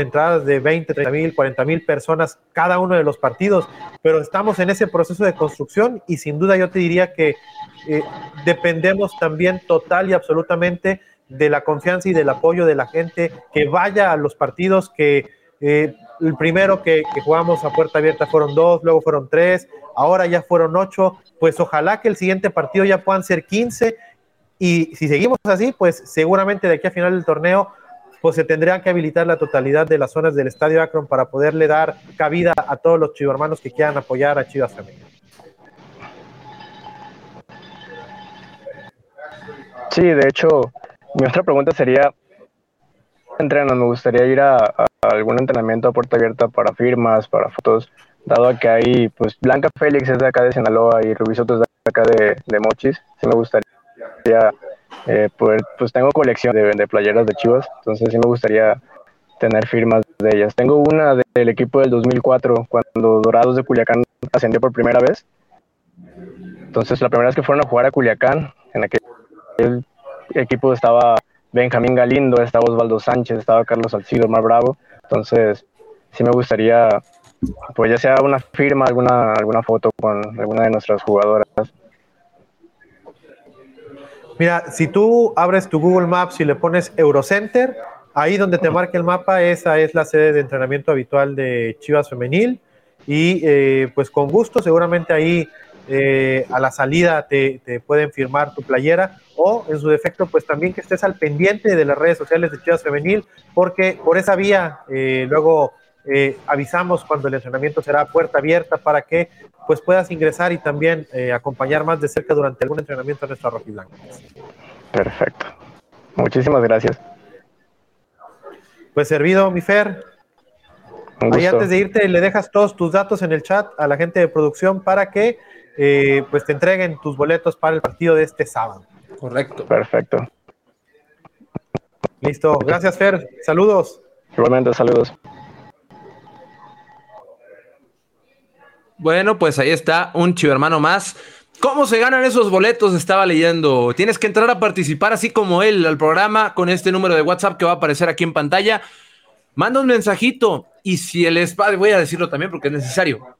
S2: entradas de 20, 30 mil, 40 mil personas cada uno de los partidos, pero estamos en ese proceso de construcción y sin duda yo te diría que eh, dependemos también total y absolutamente de la confianza y del apoyo de la gente, que vaya a los partidos que eh, el primero que, jugamos a puerta abierta fueron dos, luego fueron tres, ahora ya fueron ocho, pues ojalá que el siguiente partido ya puedan ser quince y si seguimos así, pues seguramente de aquí a final del torneo pues se tendría que habilitar la totalidad de las zonas del Estadio Akron para poderle dar cabida a todos los chivarmanos que quieran apoyar a Chivas Femenil.
S6: Sí, de hecho, mi otra pregunta sería, entreno, me gustaría ir a, algún entrenamiento a puerta abierta para firmas, para fotos, dado que hay, pues Blanca Félix es de acá de Sinaloa y Rubí Soto es de acá de, de Mochis, sí me gustaría eh, poder, pues tengo colección de, de playeras de Chivas, entonces sí me gustaría tener firmas de ellas. Tengo una del equipo del 2004, cuando Dorados de Culiacán ascendió por primera vez. Entonces, la primera vez que fueron a jugar a Culiacán, en aquel equipo estaba Benjamín Galindo, estaba Osvaldo Sánchez, estaba Carlos Salcido, Mar Bravo. Entonces, sí me gustaría, pues ya sea una firma, alguna, alguna foto con alguna de nuestras jugadoras.
S2: Mira, si tú abres tu Google Maps y le pones Eurocenter, ahí donde te marca el mapa, esa es la sede de entrenamiento habitual de Chivas Femenil. Y eh, pues con gusto, seguramente ahí eh, a la salida te, pueden firmar tu playera o en su defecto pues también que estés al pendiente de las redes sociales de Chivas Femenil porque por esa vía eh, luego eh, avisamos cuando el entrenamiento será puerta abierta para que pues puedas ingresar y también acompañar más de cerca durante algún entrenamiento a nuestra rojiblanca.
S6: Perfecto. Muchísimas gracias.
S2: Pues servido, mi Fer. Ahí antes de irte le dejas todos tus datos en el chat a la gente de producción para que eh, pues te entreguen tus boletos para el partido de este sábado.
S1: Correcto.
S6: Perfecto.
S2: Listo. Gracias, Fer. Saludos.
S6: Igualmente, saludos.
S1: Bueno, pues ahí está un chivo hermano más. ¿Cómo se ganan esos boletos? Estaba leyendo. Tienes que entrar a participar así como él al programa con este número de WhatsApp que va a aparecer aquí en pantalla. Manda un mensajito y si el espacio, voy a decirlo también porque es necesario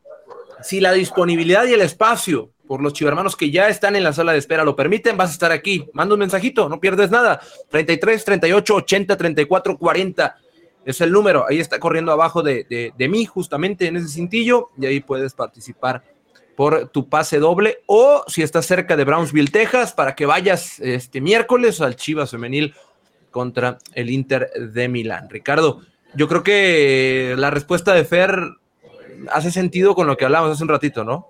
S1: si la disponibilidad y el espacio por los chivermanos que ya están en la sala de espera lo permiten, vas a estar aquí. Manda un mensajito, no pierdes nada. 33, 38, 80, 34, 40 es el número. Ahí está corriendo abajo de, mí, justamente en ese cintillo, y ahí puedes participar por tu pase doble o si estás cerca de Brownsville, Texas, para que vayas este miércoles al Chivas Femenil contra el Inter de Milán. Ricardo, yo creo que la respuesta de Fer hace sentido con lo que hablamos hace un ratito, ¿no?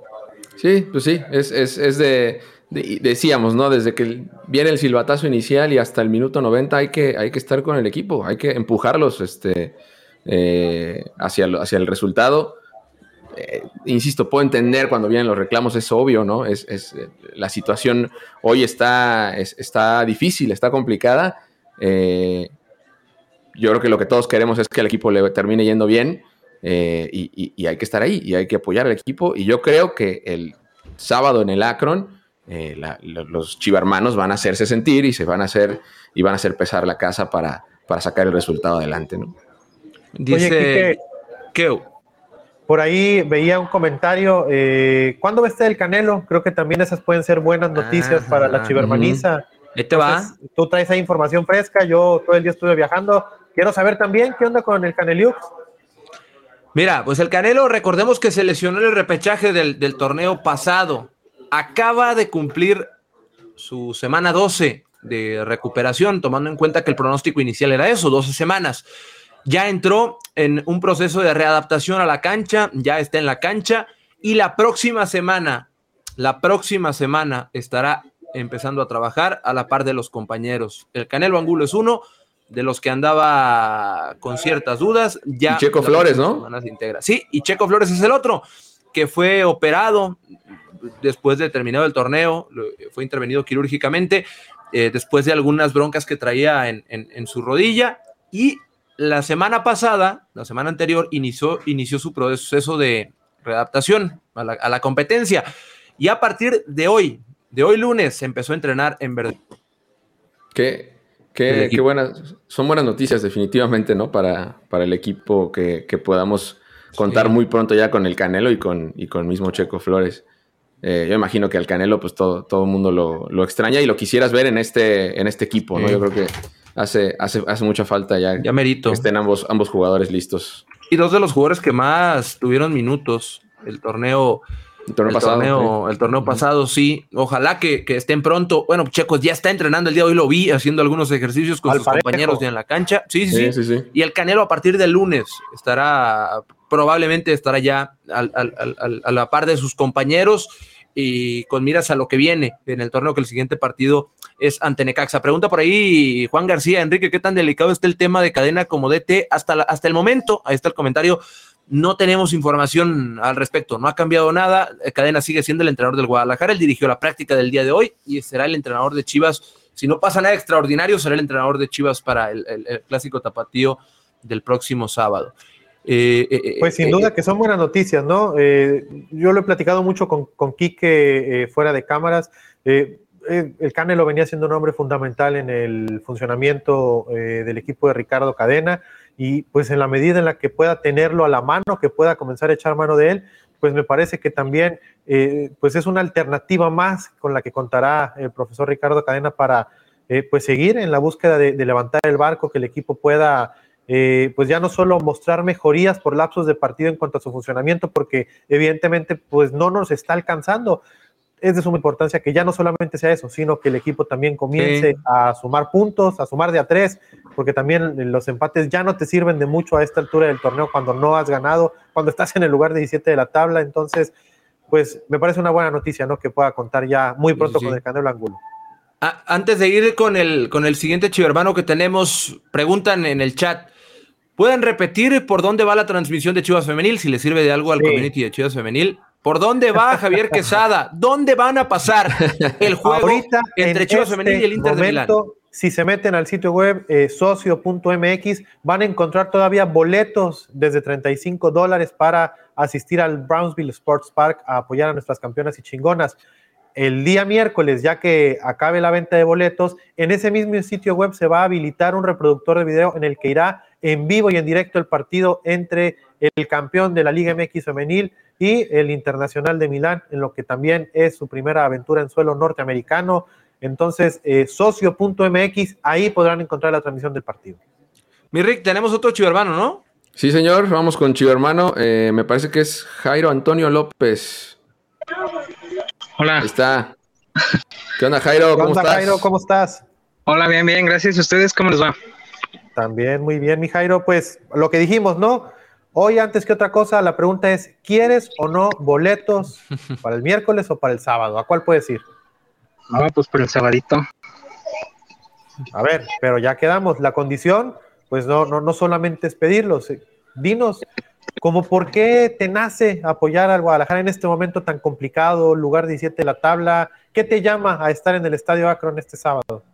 S3: Sí, pues sí, es, de, decíamos, ¿no? Desde que viene el silbatazo inicial y hasta el minuto 90 hay que, hay que estar con el equipo, hay que empujarlos este, eh, hacia, hacia el resultado. Eh, insisto, puedo entender cuando vienen los reclamos, es obvio, ¿no? Es, la situación hoy está, está difícil, está complicada. Eh, yo creo que lo que todos queremos es que el equipo le termine yendo bien. Eh, y, hay que estar ahí y hay que apoyar al equipo. Y yo creo que el sábado en el Akron, eh, los chivarmanos van a hacerse sentir y se van a hacer y van a hacer pesar la casa para, para sacar el resultado adelante, ¿no?
S1: Dice
S2: por ahí veía un comentario. Eh, ¿Cuándo ves el Canelo? Creo que también esas pueden ser buenas noticias para la chivermaniza.
S1: Ahí te va.
S2: Tú traes ahí información fresca. Yo todo el día estuve viajando. Quiero saber también qué onda con el Caneliux.
S1: Mira, pues el Canelo, recordemos que se lesionó el repechaje del, del torneo pasado. Acaba de cumplir su semana 12 de recuperación, tomando en cuenta que el pronóstico inicial era eso, 12 semanas ya entró en un proceso de readaptación a la cancha, ya está en la cancha y la próxima semana, la próxima semana estará empezando a trabajar a la par de los compañeros. El Canelo Angulo es uno de los que andaba con ciertas dudas. Ya
S3: y Checo Flores, ¿no?
S1: integra. Sí, y Checo Flores es el otro, que fue operado después de terminado el torneo, fue intervenido quirúrgicamente, eh, después de algunas broncas que traía en, en su rodilla, y la semana pasada, la semana anterior, inició, inició su proceso de readaptación a la, competencia. Y a partir de hoy, de hoy lunes, empezó a entrenar en Verde.
S3: Qué, qué, buenas, son buenas noticias definitivamente, ¿no? Para, para el equipo que, podamos contar muy pronto ya con el Canelo y con, y con mismo Checo Flores. Eh, yo imagino que al Canelo, pues todo, todo el mundo lo, extraña y lo quisieras ver en este, en este equipo, ¿no? Yo creo que hace, hace, hace mucha falta ya,
S1: ya merito.
S3: que estén ambos, ambos jugadores listos.
S1: Y dos de los jugadores que más tuvieron minutos el torneo.
S3: El torneo pasado.
S1: el torneo pasado, sí. Ojalá que, estén pronto. Bueno, Checos ya está entrenando el día de hoy, lo vi haciendo algunos ejercicios con sus compañeros en la cancha. Sí sí, sí Y el Canelo a partir del lunes estará, probablemente estará ya a la par de sus compañeros y con miras a lo que viene en el torneo, que el siguiente partido es ante Necaxa. Pregunta por ahí Juan García, Enrique, ¿qué tan delicado está el tema de cadena como DT hasta, hasta el momento? Ahí está el comentario. No tenemos información al respecto, no ha cambiado nada. Eh, cadena sigue siendo el entrenador del Guadalajara, él dirigió la práctica del día de hoy y será el entrenador de Chivas. Si no pasa nada extraordinario, será el entrenador de Chivas para el clásico tapatío del próximo sábado.
S2: Eh, eh, pues sin eh, duda que son buenas noticias, ¿no? yo lo he platicado mucho con, con Quique fuera de cámaras. el Canelo venía siendo un hombre fundamental en el funcionamiento del equipo de Ricardo Cadena y pues en la medida en la que pueda tenerlo a la mano, que pueda comenzar a echar mano de él, pues me parece que también pues es una alternativa más con la que contará el profesor Ricardo Cadena para pues seguir en la búsqueda de levantar el barco, que el equipo pueda eh, pues ya no solo mostrar mejorías por lapsos de partido en cuanto a su funcionamiento, porque evidentemente pues no nos está alcanzando. Es de suma importancia que ya no solamente sea eso, sino que el equipo también comience a sumar puntos, a sumar de a tres, porque también los empates ya no te sirven de mucho a esta altura del torneo cuando no has ganado, cuando estás en el lugar 17 de la tabla. Entonces, pues me parece una buena noticia, ¿no? Que pueda contar ya muy pronto con el Canelo Angulo.
S1: antes de ir con el, con el siguiente chivermano que tenemos, preguntan en el chat. Pueden repetir por dónde va la transmisión de Chivas Femenil, si le sirve de algo al community de Chivas Femenil. ¿Por dónde va Javier (laughs) Quesada? ¿Dónde van a pasar el juego entre Chivas Femenil y el Inter de Milán?
S2: Si se meten al sitio web eh, socio.mx, van a encontrar todavía boletos desde 35 dólares para asistir al Brownsville Sports Park a apoyar a nuestras campeonas y chingonas el día miércoles, ya que acabe la venta de boletos, en ese mismo sitio web se va a habilitar un reproductor de video en el que irá en vivo y en directo el partido entre el campeón de la Liga MX femenil y el Internacional de Milán, en lo que también es su primera aventura en suelo norteamericano. Entonces, eh, socio.mx, ahí podrán encontrar la transmisión del partido.
S1: Mi Rick, tenemos otro chivermano, ¿no?
S3: Sí, señor, vamos con chivermano. Eh, me parece que es Jairo Antonio López.
S7: Hola.
S3: Ahí está. ¿Qué onda, Jairo? ¿Cómo estás? Jairo?
S2: ¿Cómo estás?
S7: Hola, bien, bien, gracias. ¿A ustedes cómo les va?
S2: También muy bien, mi Jairo. Pues lo que dijimos, ¿no? Hoy, antes que otra cosa, la pregunta es: ¿quieres o no boletos (laughs) para el miércoles o para el sábado? ¿A cuál puedes ir?
S7: No, pues para el sabadito.
S2: A ver, pero ya quedamos. La condición, pues no, no, no solamente es pedirlos. Dinos como por qué te nace apoyar al Guadalajara en este momento tan complicado, lugar 17 de la tabla, ¿qué te llama a estar en el Estadio Akron este sábado?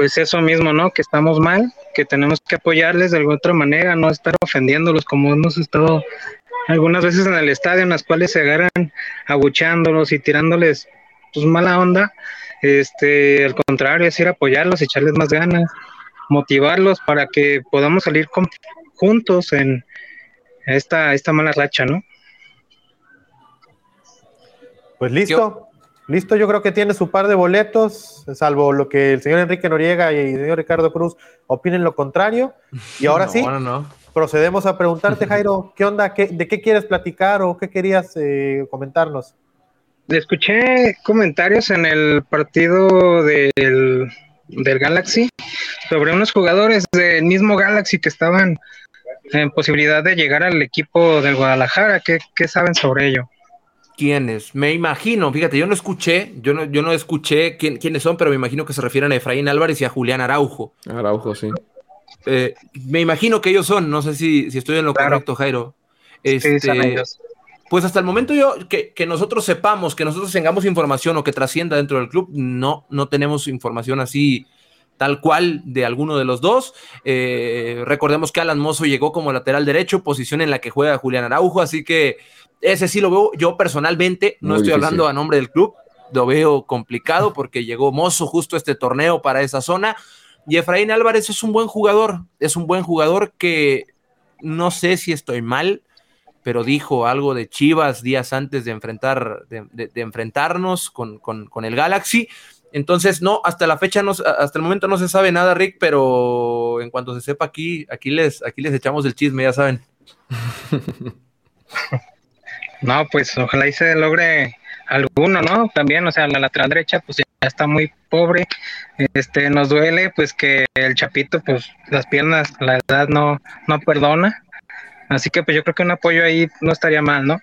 S7: Pues eso mismo, ¿no? Que estamos mal, que tenemos que apoyarles de alguna otra manera, no estar ofendiéndolos como hemos estado algunas veces en el estadio, en las cuales se agarran abucheándolos y tirándoles pues mala onda. Este, al contrario, es ir a apoyarlos, echarles más ganas, motivarlos para que podamos salir juntos en, esta, esta mala racha, ¿no?
S2: Pues listo. Listo, yo creo que tiene su par de boletos, salvo lo que el señor Enrique Noriega y el señor Ricardo Cruz opinen lo contrario. Y ahora (laughs) sí, procedemos a preguntarte, (laughs) Jairo, ¿qué onda? ¿De qué quieres platicar o qué querías eh, comentarnos?
S7: Escuché comentarios en el partido del, del Galaxy sobre unos jugadores del mismo Galaxy que estaban en posibilidad de llegar al equipo del Guadalajara. ¿Qué, qué saben sobre ello?
S1: Quiénes. Me imagino, fíjate, yo no escuché, yo no, yo no escuché quién, quiénes son, pero me imagino que se refieren a Efraín Álvarez y a Julián Araujo.
S3: Araujo, sí.
S1: Eh, me imagino que ellos son, no sé si, si estoy en lo correcto, Jairo. Este, pues hasta el momento yo, que, que, nosotros sepamos, que nosotros tengamos información o que trascienda dentro del club, no, no tenemos información así tal cual de alguno de los dos. Eh, recordemos que Alan Mozo llegó como lateral derecho, posición en la que juega Julián Araujo, así que ese sí lo veo yo personalmente, no estoy hablando a nombre del club, lo veo complicado porque llegó Mozo justo este torneo para esa zona. Y Efraín Álvarez es un buen jugador, es un buen jugador que no sé si estoy mal, pero dijo algo de Chivas días antes de, enfrentar, de, enfrentarnos con, con, el Galaxy. Entonces, no, hasta la fecha, no, hasta el momento no se sabe nada, Rick, pero en cuanto se sepa aquí, aquí les, aquí les echamos el chisme, ya saben. (laughs)
S7: No, pues ojalá y se logre alguno, ¿no? También, o sea, la lateral derecha, pues ya está muy pobre. Este, nos duele, pues que el Chapito, pues las piernas, la edad no, no perdona. Así que, pues yo creo que un apoyo ahí no estaría mal, ¿no?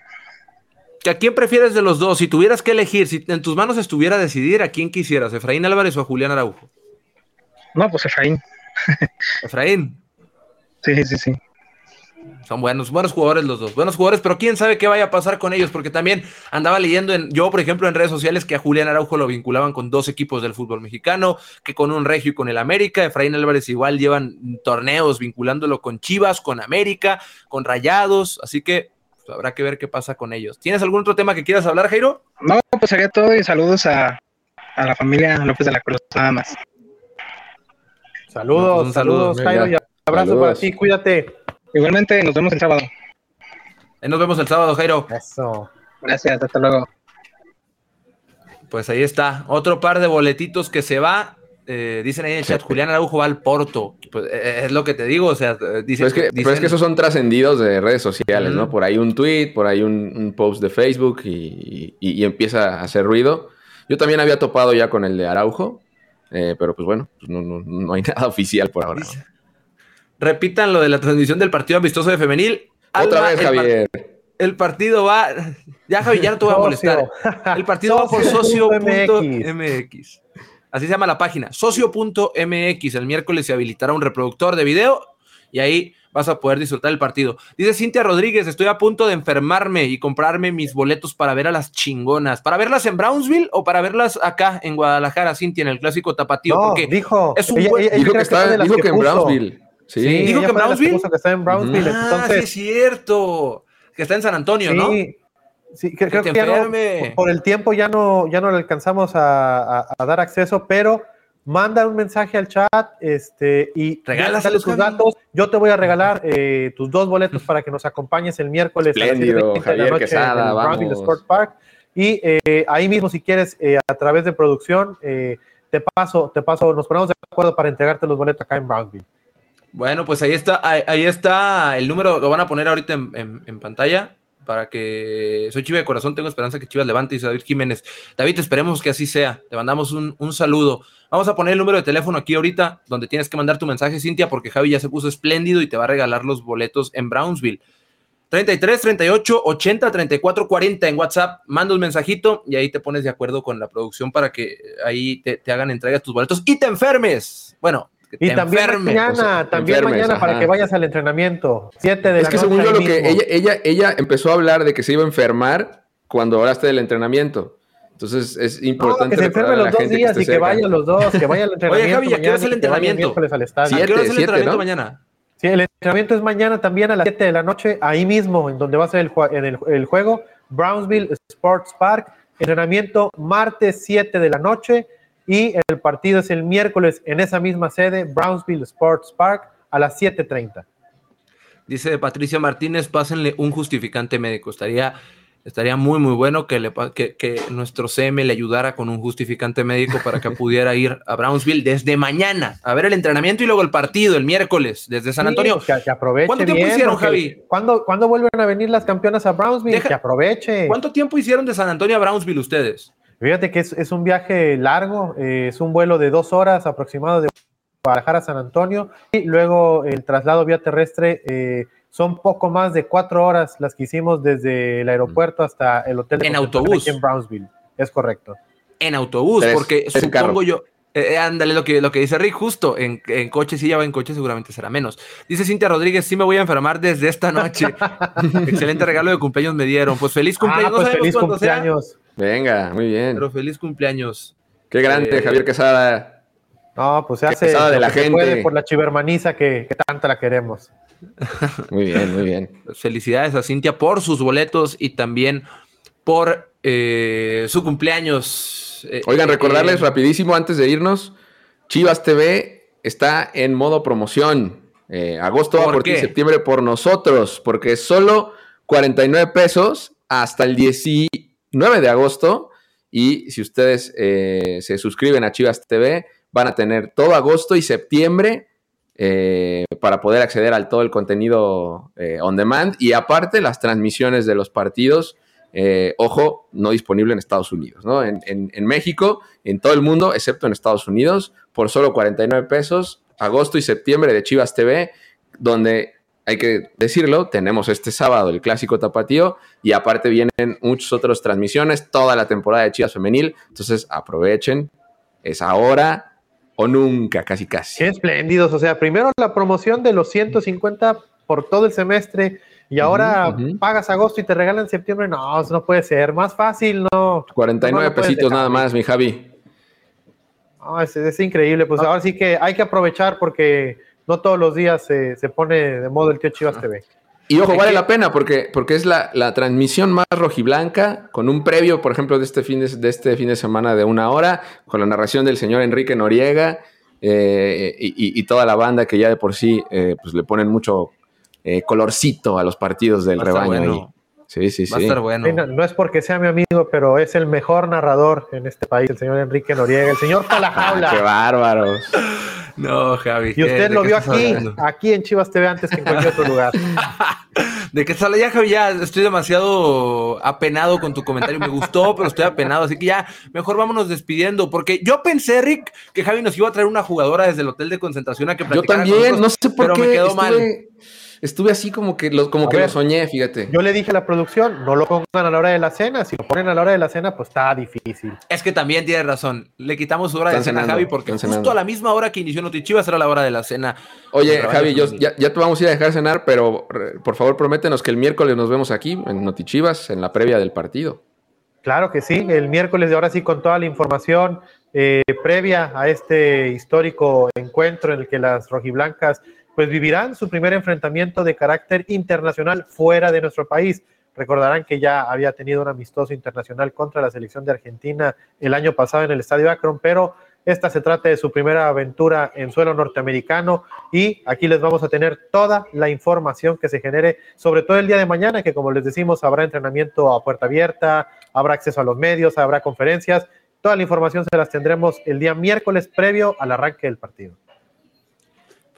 S1: ¿A quién prefieres de los dos? Si tuvieras que elegir, si en tus manos estuviera decidir, ¿a quién quisieras? ¿Efraín Álvarez o a Julián Araujo?
S7: No, pues Efraín.
S1: Efraín.
S7: Sí, sí, sí.
S1: Son buenos, buenos jugadores los dos, buenos jugadores, pero quién sabe qué vaya a pasar con ellos, porque también andaba leyendo en, yo, por ejemplo, en redes sociales que a Julián Araujo lo vinculaban con dos equipos del fútbol mexicano, que con un regio y con el América, Efraín Álvarez igual llevan torneos vinculándolo con Chivas, con América, con Rayados, así que pues, habrá que ver qué pasa con ellos. ¿Tienes algún otro tema que quieras hablar, Jairo?
S7: No, pues sería todo y saludos a, la familia López de la Cruz, nada más.
S2: Saludos, pues, saludos, Jairo, y abrazo para ti, cuídate.
S7: Igualmente, nos vemos el sábado.
S1: nos vemos el sábado, Jairo.
S2: Eso.
S7: Gracias, hasta luego.
S1: Pues ahí está. Otro par de boletitos que se va. Eh, dicen ahí en el chat, Julián Araujo va al Porto. Pues, eh, eh, es lo que te digo, o sea, dicen,
S3: es que, es que esos son trascendidos de redes sociales, ¿no? Por ahí un tweet, por ahí un, post de Facebook y, empieza a hacer ruido. Yo también había topado ya con el de Araujo, pero pues bueno, pues no, no, hay (laughs) nada oficial por ahora.
S1: Repitan lo de la transmisión del partido amistoso de femenil.
S3: Otra vez, Javier.
S1: El partido va. Ya, Javier, ya no te voy a molestar. El partido va por socio.mx. Así se llama la página. Socio.mx. El miércoles se habilitará un reproductor de video y ahí vas a poder disfrutar el partido. Dice Cintia Rodríguez: Estoy a punto de enfermarme y comprarme mis boletos para ver a las chingonas. ¿Para verlas en Brownsville o para verlas acá en Guadalajara, Cintia, en el clásico tapatío?
S2: No, porque dijo,
S3: es un dijo que, está, dijo que en Brownsville. Sí,
S1: dijo que en Brownsville.
S2: Que está en Brownsville.
S1: Ah, entonces... sí, es cierto. Que está en San Antonio, ¿no?
S2: Sí, creo que, ya no, por el tiempo ya no, ya no le alcanzamos a, dar acceso, pero manda un mensaje al chat este, y
S1: regálale
S2: tus datos. Yo te voy a regalar eh, tus dos boletos para que nos acompañes el miércoles
S3: a las de la noche en el Brownsville
S2: Sport Park. Y eh, ahí mismo, si quieres, eh, a través de producción, te paso, te paso, nos ponemos de acuerdo para entregarte los boletos acá en Brownsville.
S1: Bueno, pues ahí está, ahí, está el número, lo van a poner ahorita en, pantalla para que soy Chiva de corazón, tengo esperanza que Chivas levante y David Jiménez. David, esperemos que así sea. Te mandamos un, saludo. Vamos a poner el número de teléfono aquí ahorita, donde tienes que mandar tu mensaje, Cintia, porque Javi ya se puso espléndido y te va a regalar los boletos en Brownsville. 33 38 80 34 40 en WhatsApp. Manda un mensajito y ahí te pones de acuerdo con la producción para que ahí te, hagan entrega tus boletos y te enfermes. Bueno,
S2: y también mañana, también mañana para que vayas al entrenamiento. Siete de
S3: es que según yo lo que ella, ella, ella empezó a hablar de que se iba a enfermar cuando hablaste del entrenamiento. Entonces es importante.
S2: que se enferme los dos días y que vayan los dos, que vaya al (laughs) entrenamiento.
S1: Oye, Javi, ¿a qué hora es el entrenamiento?
S2: ¿A
S1: qué hora es el entrenamiento mañana?
S2: Sí, el entrenamiento es mañana también a las 7 de la noche, ahí mismo, en donde va a ser el, en el, el juego, Brownsville Sports Park. Entrenamiento martes 7 de la noche y el partido es el miércoles en esa misma sede, Brownsville Sports Park, a las 7.30.
S1: Dice Patricia Martínez, pásenle un justificante médico. Estaría, estaría muy, muy bueno que, le, que, que nuestro CM le ayudara con un justificante médico para que (laughs) pudiera ir a Brownsville desde mañana a ver el entrenamiento y luego el partido el miércoles desde San Antonio.
S2: Sí, que, que aproveche
S1: ¿Cuánto tiempo
S2: bien,
S1: hicieron, Javi?
S2: ¿cuándo, ¿Cuándo vuelven a venir las campeonas a Brownsville?
S1: Deja-
S2: Que aproveche.
S1: ¿Cuánto tiempo hicieron de San Antonio a Brownsville ustedes?
S2: Fíjate que es, es un viaje largo, eh, es un vuelo de dos horas aproximado de Guadalajara a San Antonio y luego el traslado vía terrestre eh, son poco más de cuatro horas las que hicimos desde el aeropuerto hasta el hotel de
S1: En autobús.
S2: aquí en Brownsville. Es correcto.
S1: En autobús,
S3: Tres-
S1: porque
S3: tres
S1: supongo
S3: carro.
S1: yo. eh, ándale, lo que, lo que dice Rick, justo en, en coche, si ya va en coche, seguramente será menos. Dice Cintia Rodríguez: Sí, me voy a enfermar desde esta noche. (laughs) Excelente regalo de cumpleaños me dieron. Pues feliz cumpleaños.
S2: Ah, pues
S1: sabemos
S2: feliz
S1: sea,
S2: cumpleaños.
S3: Venga, muy bien.
S1: pero feliz cumpleaños.
S3: Qué grande,
S1: Eh,
S3: Javier Quesada.
S2: No, pues se hace
S3: pesada de la
S2: que se
S3: gente.
S2: puede por la chivermaniza que, que tanta la queremos. (laughs)
S3: Muy bien, muy bien.
S1: Felicidades a Cintia por sus boletos y también por eh, su cumpleaños. Eh,
S3: Oigan, recordarles
S1: eh,
S3: rapidísimo antes de irnos, Chivas TV está en modo promoción. Eh, agosto va
S1: ¿Por
S3: por ti, septiembre por nosotros, porque solo 49 pesos hasta el 19 de agosto. Y si ustedes eh, se suscriben a Chivas TV, van a tener todo agosto y septiembre eh, para poder acceder al todo el contenido eh, on demand y aparte las transmisiones de los partidos. eh, ojo, no disponible en Estados Unidos, ¿no? En, en- en México, en todo el mundo, excepto en Estados Unidos, por solo 49 pesos, agosto y septiembre de Chivas TV, donde hay que decirlo, tenemos este sábado el clásico tapatío y aparte vienen muchas otras transmisiones, toda la temporada de Chivas Femenil, entonces aprovechen, es ahora o nunca, casi casi.
S2: Qué espléndidos. O sea, primero la promoción de los 150 por todo el semestre y ahora pagas agosto y te regalan septiembre. No, eso no puede ser. Más fácil, no.
S3: 49
S2: No
S3: pesitos nada más, mi Javi.
S2: No, es, es increíble. Pues ahora sí que hay que aprovechar porque no todos los días se, se pone de modo el tío Chivas TV.
S3: Y ojo, vale la pena porque, porque es la, la transmisión más rojiblanca, con un previo, por ejemplo, de este, fin de, de este fin de semana de una hora, con la narración del señor Enrique Noriega eh, y, y- toda la banda que ya de por sí eh, pues le ponen mucho eh, colorcito a los partidos del rebaño.
S1: bueno.
S3: ahí. Sí, sí,
S1: Va a
S3: sí.
S1: estar bueno.
S2: Sí, no, no es porque sea mi amigo, pero es el mejor narrador en este país, el señor Enrique Noriega, el señor
S3: Ah, qué
S2: Palajaula.
S3: bárbaros.
S1: No, Javi.
S2: Y
S1: ¿qué-
S2: usted lo
S1: qué
S2: vio aquí,
S1: hablando?
S2: aquí en Chivas TV antes que en cualquier otro lugar. (laughs)
S1: De que sale ya, Javi, ya estoy demasiado apenado con tu comentario. Me gustó, pero estoy apenado. Así que ya, mejor vámonos despidiendo. Porque yo pensé, Rick, que Javi nos iba a traer una jugadora desde el hotel de concentración a que
S3: Yo
S1: con
S3: también, no sé por
S1: pero
S3: qué.
S1: me quedó
S3: estuve,
S1: mal.
S3: Estuve así como que, lo, como
S2: A
S3: que
S2: ver.
S3: lo soñé, fíjate.
S2: Yo le dije a la producción, no lo pongan a la hora de la cena. Si lo ponen a la hora de la cena, pues está difícil.
S1: Es que también tiene razón. Le quitamos su hora de
S3: Están
S1: cena a
S3: cenando,
S1: Javi porque
S3: están
S1: justo
S3: cenando.
S1: a la misma hora que inició Notichivas era la hora de la cena.
S3: Oye, Javi, yo- ya, ya te vamos a ir a dejar cenar, pero re- por favor prométenos que el miércoles nos vemos aquí en Notichivas, en la previa del partido.
S2: Claro que sí, el miércoles de ahora sí con toda la información eh, previa a este histórico encuentro en el que las rojiblancas pues vivirán su primer enfrentamiento de carácter internacional fuera de nuestro país. Recordarán que ya había tenido un amistoso internacional contra la selección de Argentina el año pasado en el Estadio Akron, pero esta se trata de su primera aventura en suelo norteamericano y aquí les vamos a tener toda la información que se genere, sobre todo el día de mañana, que como les decimos, habrá entrenamiento a puerta abierta, habrá acceso a los medios, habrá conferencias. Toda la información se las tendremos el día miércoles previo al arranque del partido.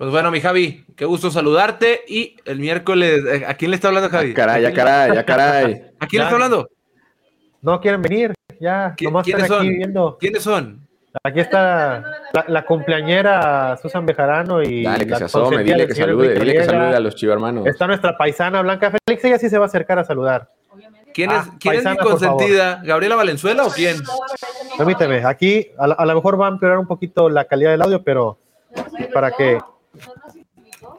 S1: Pues bueno, mi Javi, qué gusto saludarte. Y el miércoles, eh, ¿a quién le está hablando Javi?
S3: Ya caray, ya
S1: ¿A quién-
S3: caray, ya (laughs) caray.
S1: ¿A quién le está hablando?
S2: No quieren venir, ya,
S1: ¿Qui-
S2: nomás
S1: quiénes
S2: están aquí
S1: son?
S2: viendo.
S1: ¿Quiénes son?
S2: Aquí está la, la cumpleañera Susan Bejarano y
S3: Dale, que
S2: la
S3: se asome,
S2: consentida
S3: dile que salude, dile que salude a los chivermanos.
S2: Está nuestra paisana Blanca Félix, ella sí se va a acercar a saludar.
S1: ¿Quién es,
S2: Ah,
S1: quién es mi
S2: paisana, por favor.
S1: consentida? ¿Gabriela Valenzuela o quién?
S2: Permíteme, aquí a lo mejor va a empeorar un poquito la calidad del audio, pero para que...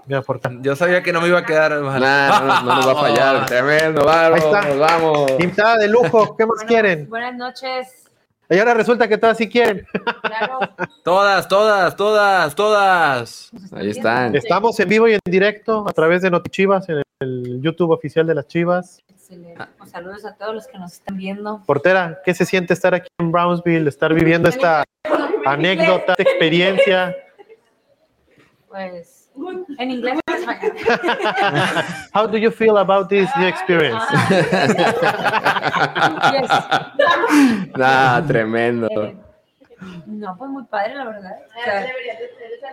S2: Mira, por tanto.
S1: Yo sabía que no me iba a quedar mal.
S3: Nah, no, no, no nos va a (laughs) fallar. Tremendo, vamos, nos vamos.
S2: Invitada de lujo, ¿qué más quieren?
S8: Buenas noches.
S2: Y ahora resulta que todas sí quieren.
S8: Claro.
S1: Todas, todas, todas, todas.
S3: Ahí están.
S2: Estamos en vivo y en directo a través de Notichivas, en el YouTube oficial de las Chivas.
S8: Excelente. Pues saludos a todos los que nos están viendo.
S2: Portera, ¿qué se siente estar aquí en Brownsville, estar viviendo esta anécdota, esta experiencia?
S8: Pues En inglés o en español. (laughs)
S2: How do you feel about this new experience?
S3: Nah, (laughs) tremendo.
S8: Eh, no, pues muy padre, la verdad. O sea,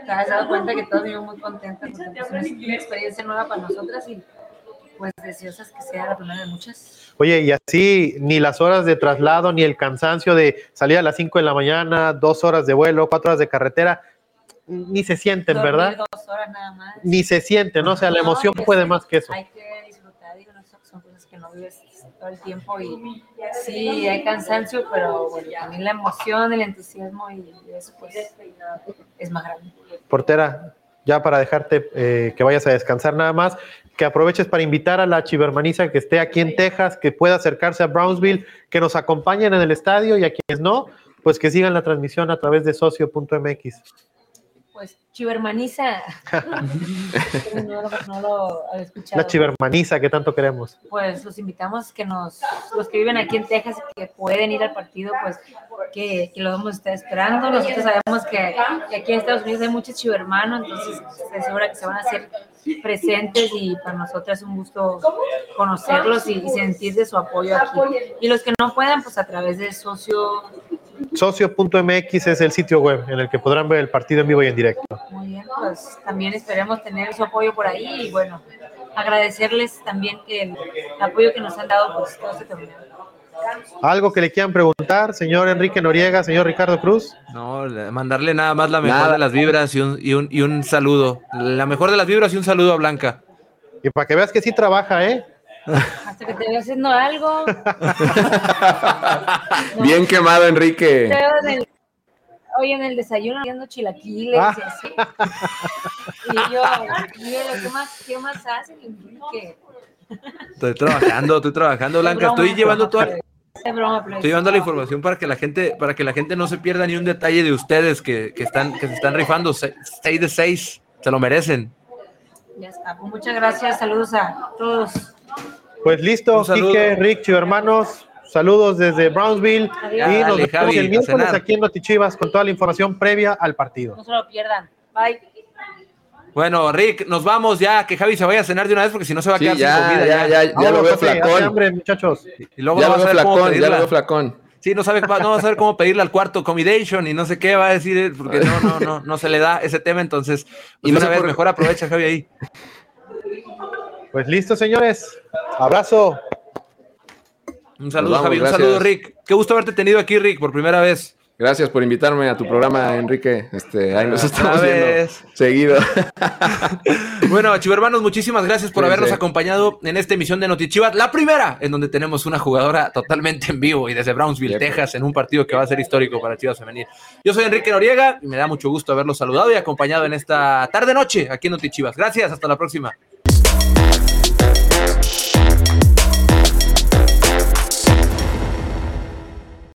S8: te has dado cuenta que todos vivimos muy contentos porque pues, es una experiencia nueva para nosotras y pues deseosas que sea la primera de muchas.
S2: Oye, y así ni las horas de traslado, ni el cansancio de salir a las 5 de la mañana, dos horas de vuelo, cuatro horas de carretera, ni se sienten,
S8: Dormir
S2: ¿verdad?
S8: dos horas nada más.
S2: Ni se sienten, ¿no? O sea, la emoción
S8: pues,
S2: puede más que eso.
S8: Hay que disfrutar, digo, no, son- son cosas que no vives todo el tiempo y sí, hay cansancio, pero bueno, también la emoción, el entusiasmo y eso pues es más grande.
S2: Portera, ya para dejarte eh, que vayas a descansar nada más, que aproveches para invitar a la chivermaniza que esté aquí en Texas, que pueda acercarse a Brownsville, que nos acompañen en el estadio y a quienes no, pues que sigan la transmisión a través de socio.mx.
S8: Pues chivermaniza. (laughs) no, lo, no lo había escuchado.
S2: La chivermaniza que tanto queremos.
S8: Pues los invitamos que nos, los que viven aquí en Texas y que pueden ir al partido, pues que, que lo vamos a estar esperando. Nosotros sabemos que, que aquí en Estados Unidos hay muchos chivermanos, entonces estoy segura que se van a hacer presentes y para nosotros es un gusto conocerlos y, y sentir de su apoyo aquí. Y los que no puedan, pues a través de socio,
S2: Socio.mx es el sitio web en el que podrán ver el partido en vivo y en directo.
S8: muy bien, pues también esperemos tener su apoyo por ahí y bueno, agradecerles también que el, apoyo que nos han dado pues todo este torneo.
S2: ¿Algo que le quieran preguntar, señor Enrique Noriega, señor Ricardo Cruz?
S1: No, le- mandarle nada más la mejor
S3: Nada.
S1: de las vibras y un, y, un, y un saludo. La mejor de las vibras y un saludo a Blanca.
S2: Y para que veas que sí trabaja, ¿eh?
S8: Hasta que te veo haciendo algo. (laughs)
S3: Bien quemado,
S8: Te
S3: Enrique.
S8: veo en el- Hoy en el desayuno haciendo chilaquiles
S2: Ah.
S8: y así. (laughs) Y yo, mira, ¿qué más, qué más hacen? ¿Qué? (laughs)
S1: Estoy trabajando, estoy trabajando, Blanca.
S8: Broma,
S1: Estoy llevando toda,
S8: broma,
S1: estoy llevando la información para que la gente, para que la gente no se pierda ni un detalle de ustedes que, que están, que se están rifando. Se- Seis de seis, se lo merecen.
S8: Ya está. Pues muchas gracias. Saludos a todos.
S2: Pues listo. Quique, Rich, hermanos, saludos desde Brownsville
S8: Adiós.
S2: y
S1: Dale,
S2: nos vemos
S1: Javi,
S2: el miércoles aquí en Notichivas con toda la información previa al partido.
S8: No se lo pierdan. Bye.
S1: Bueno, Rick, nos vamos ya, que Javi se vaya a cenar de una vez porque si no se va a
S3: Sí,
S1: quedar
S3: ya,
S1: sin comida.
S3: ya, ya, ya lo
S2: Vámonos,
S3: veo flacón.
S2: hambre, muchachos.
S1: Y luego
S3: Ya
S1: no
S3: lo veo flacón, ya lo veo flacón.
S1: Sí, no sabe, no va a saber cómo pedirle al cuarto accommodation y no sé qué va a decir, porque no, no, no, no se le da ese tema, entonces, pues
S3: Y no
S1: una vez
S3: por-
S1: mejor aprovecha Javi ahí.
S2: Pues listo, señores. Abrazo.
S1: Un saludo,
S3: vamos,
S1: Javi, un
S3: gracias.
S1: saludo, Rick. Qué gusto haberte tenido aquí, Rick, por primera vez.
S3: Gracias por invitarme a tu programa, Enrique. Este, ahí nos estamos viendo seguido. (laughs)
S1: Bueno, chivermanos, muchísimas gracias por habernos acompañado en esta emisión de Notichivas, la primera en donde tenemos una jugadora totalmente en vivo y desde Brownsville. Texas, en un partido que va a ser histórico para Chivas Femenil. Yo soy Enrique Noriega y me da mucho gusto haberlos saludado y acompañado en esta tarde-noche aquí en Notichivas. Gracias, hasta la próxima.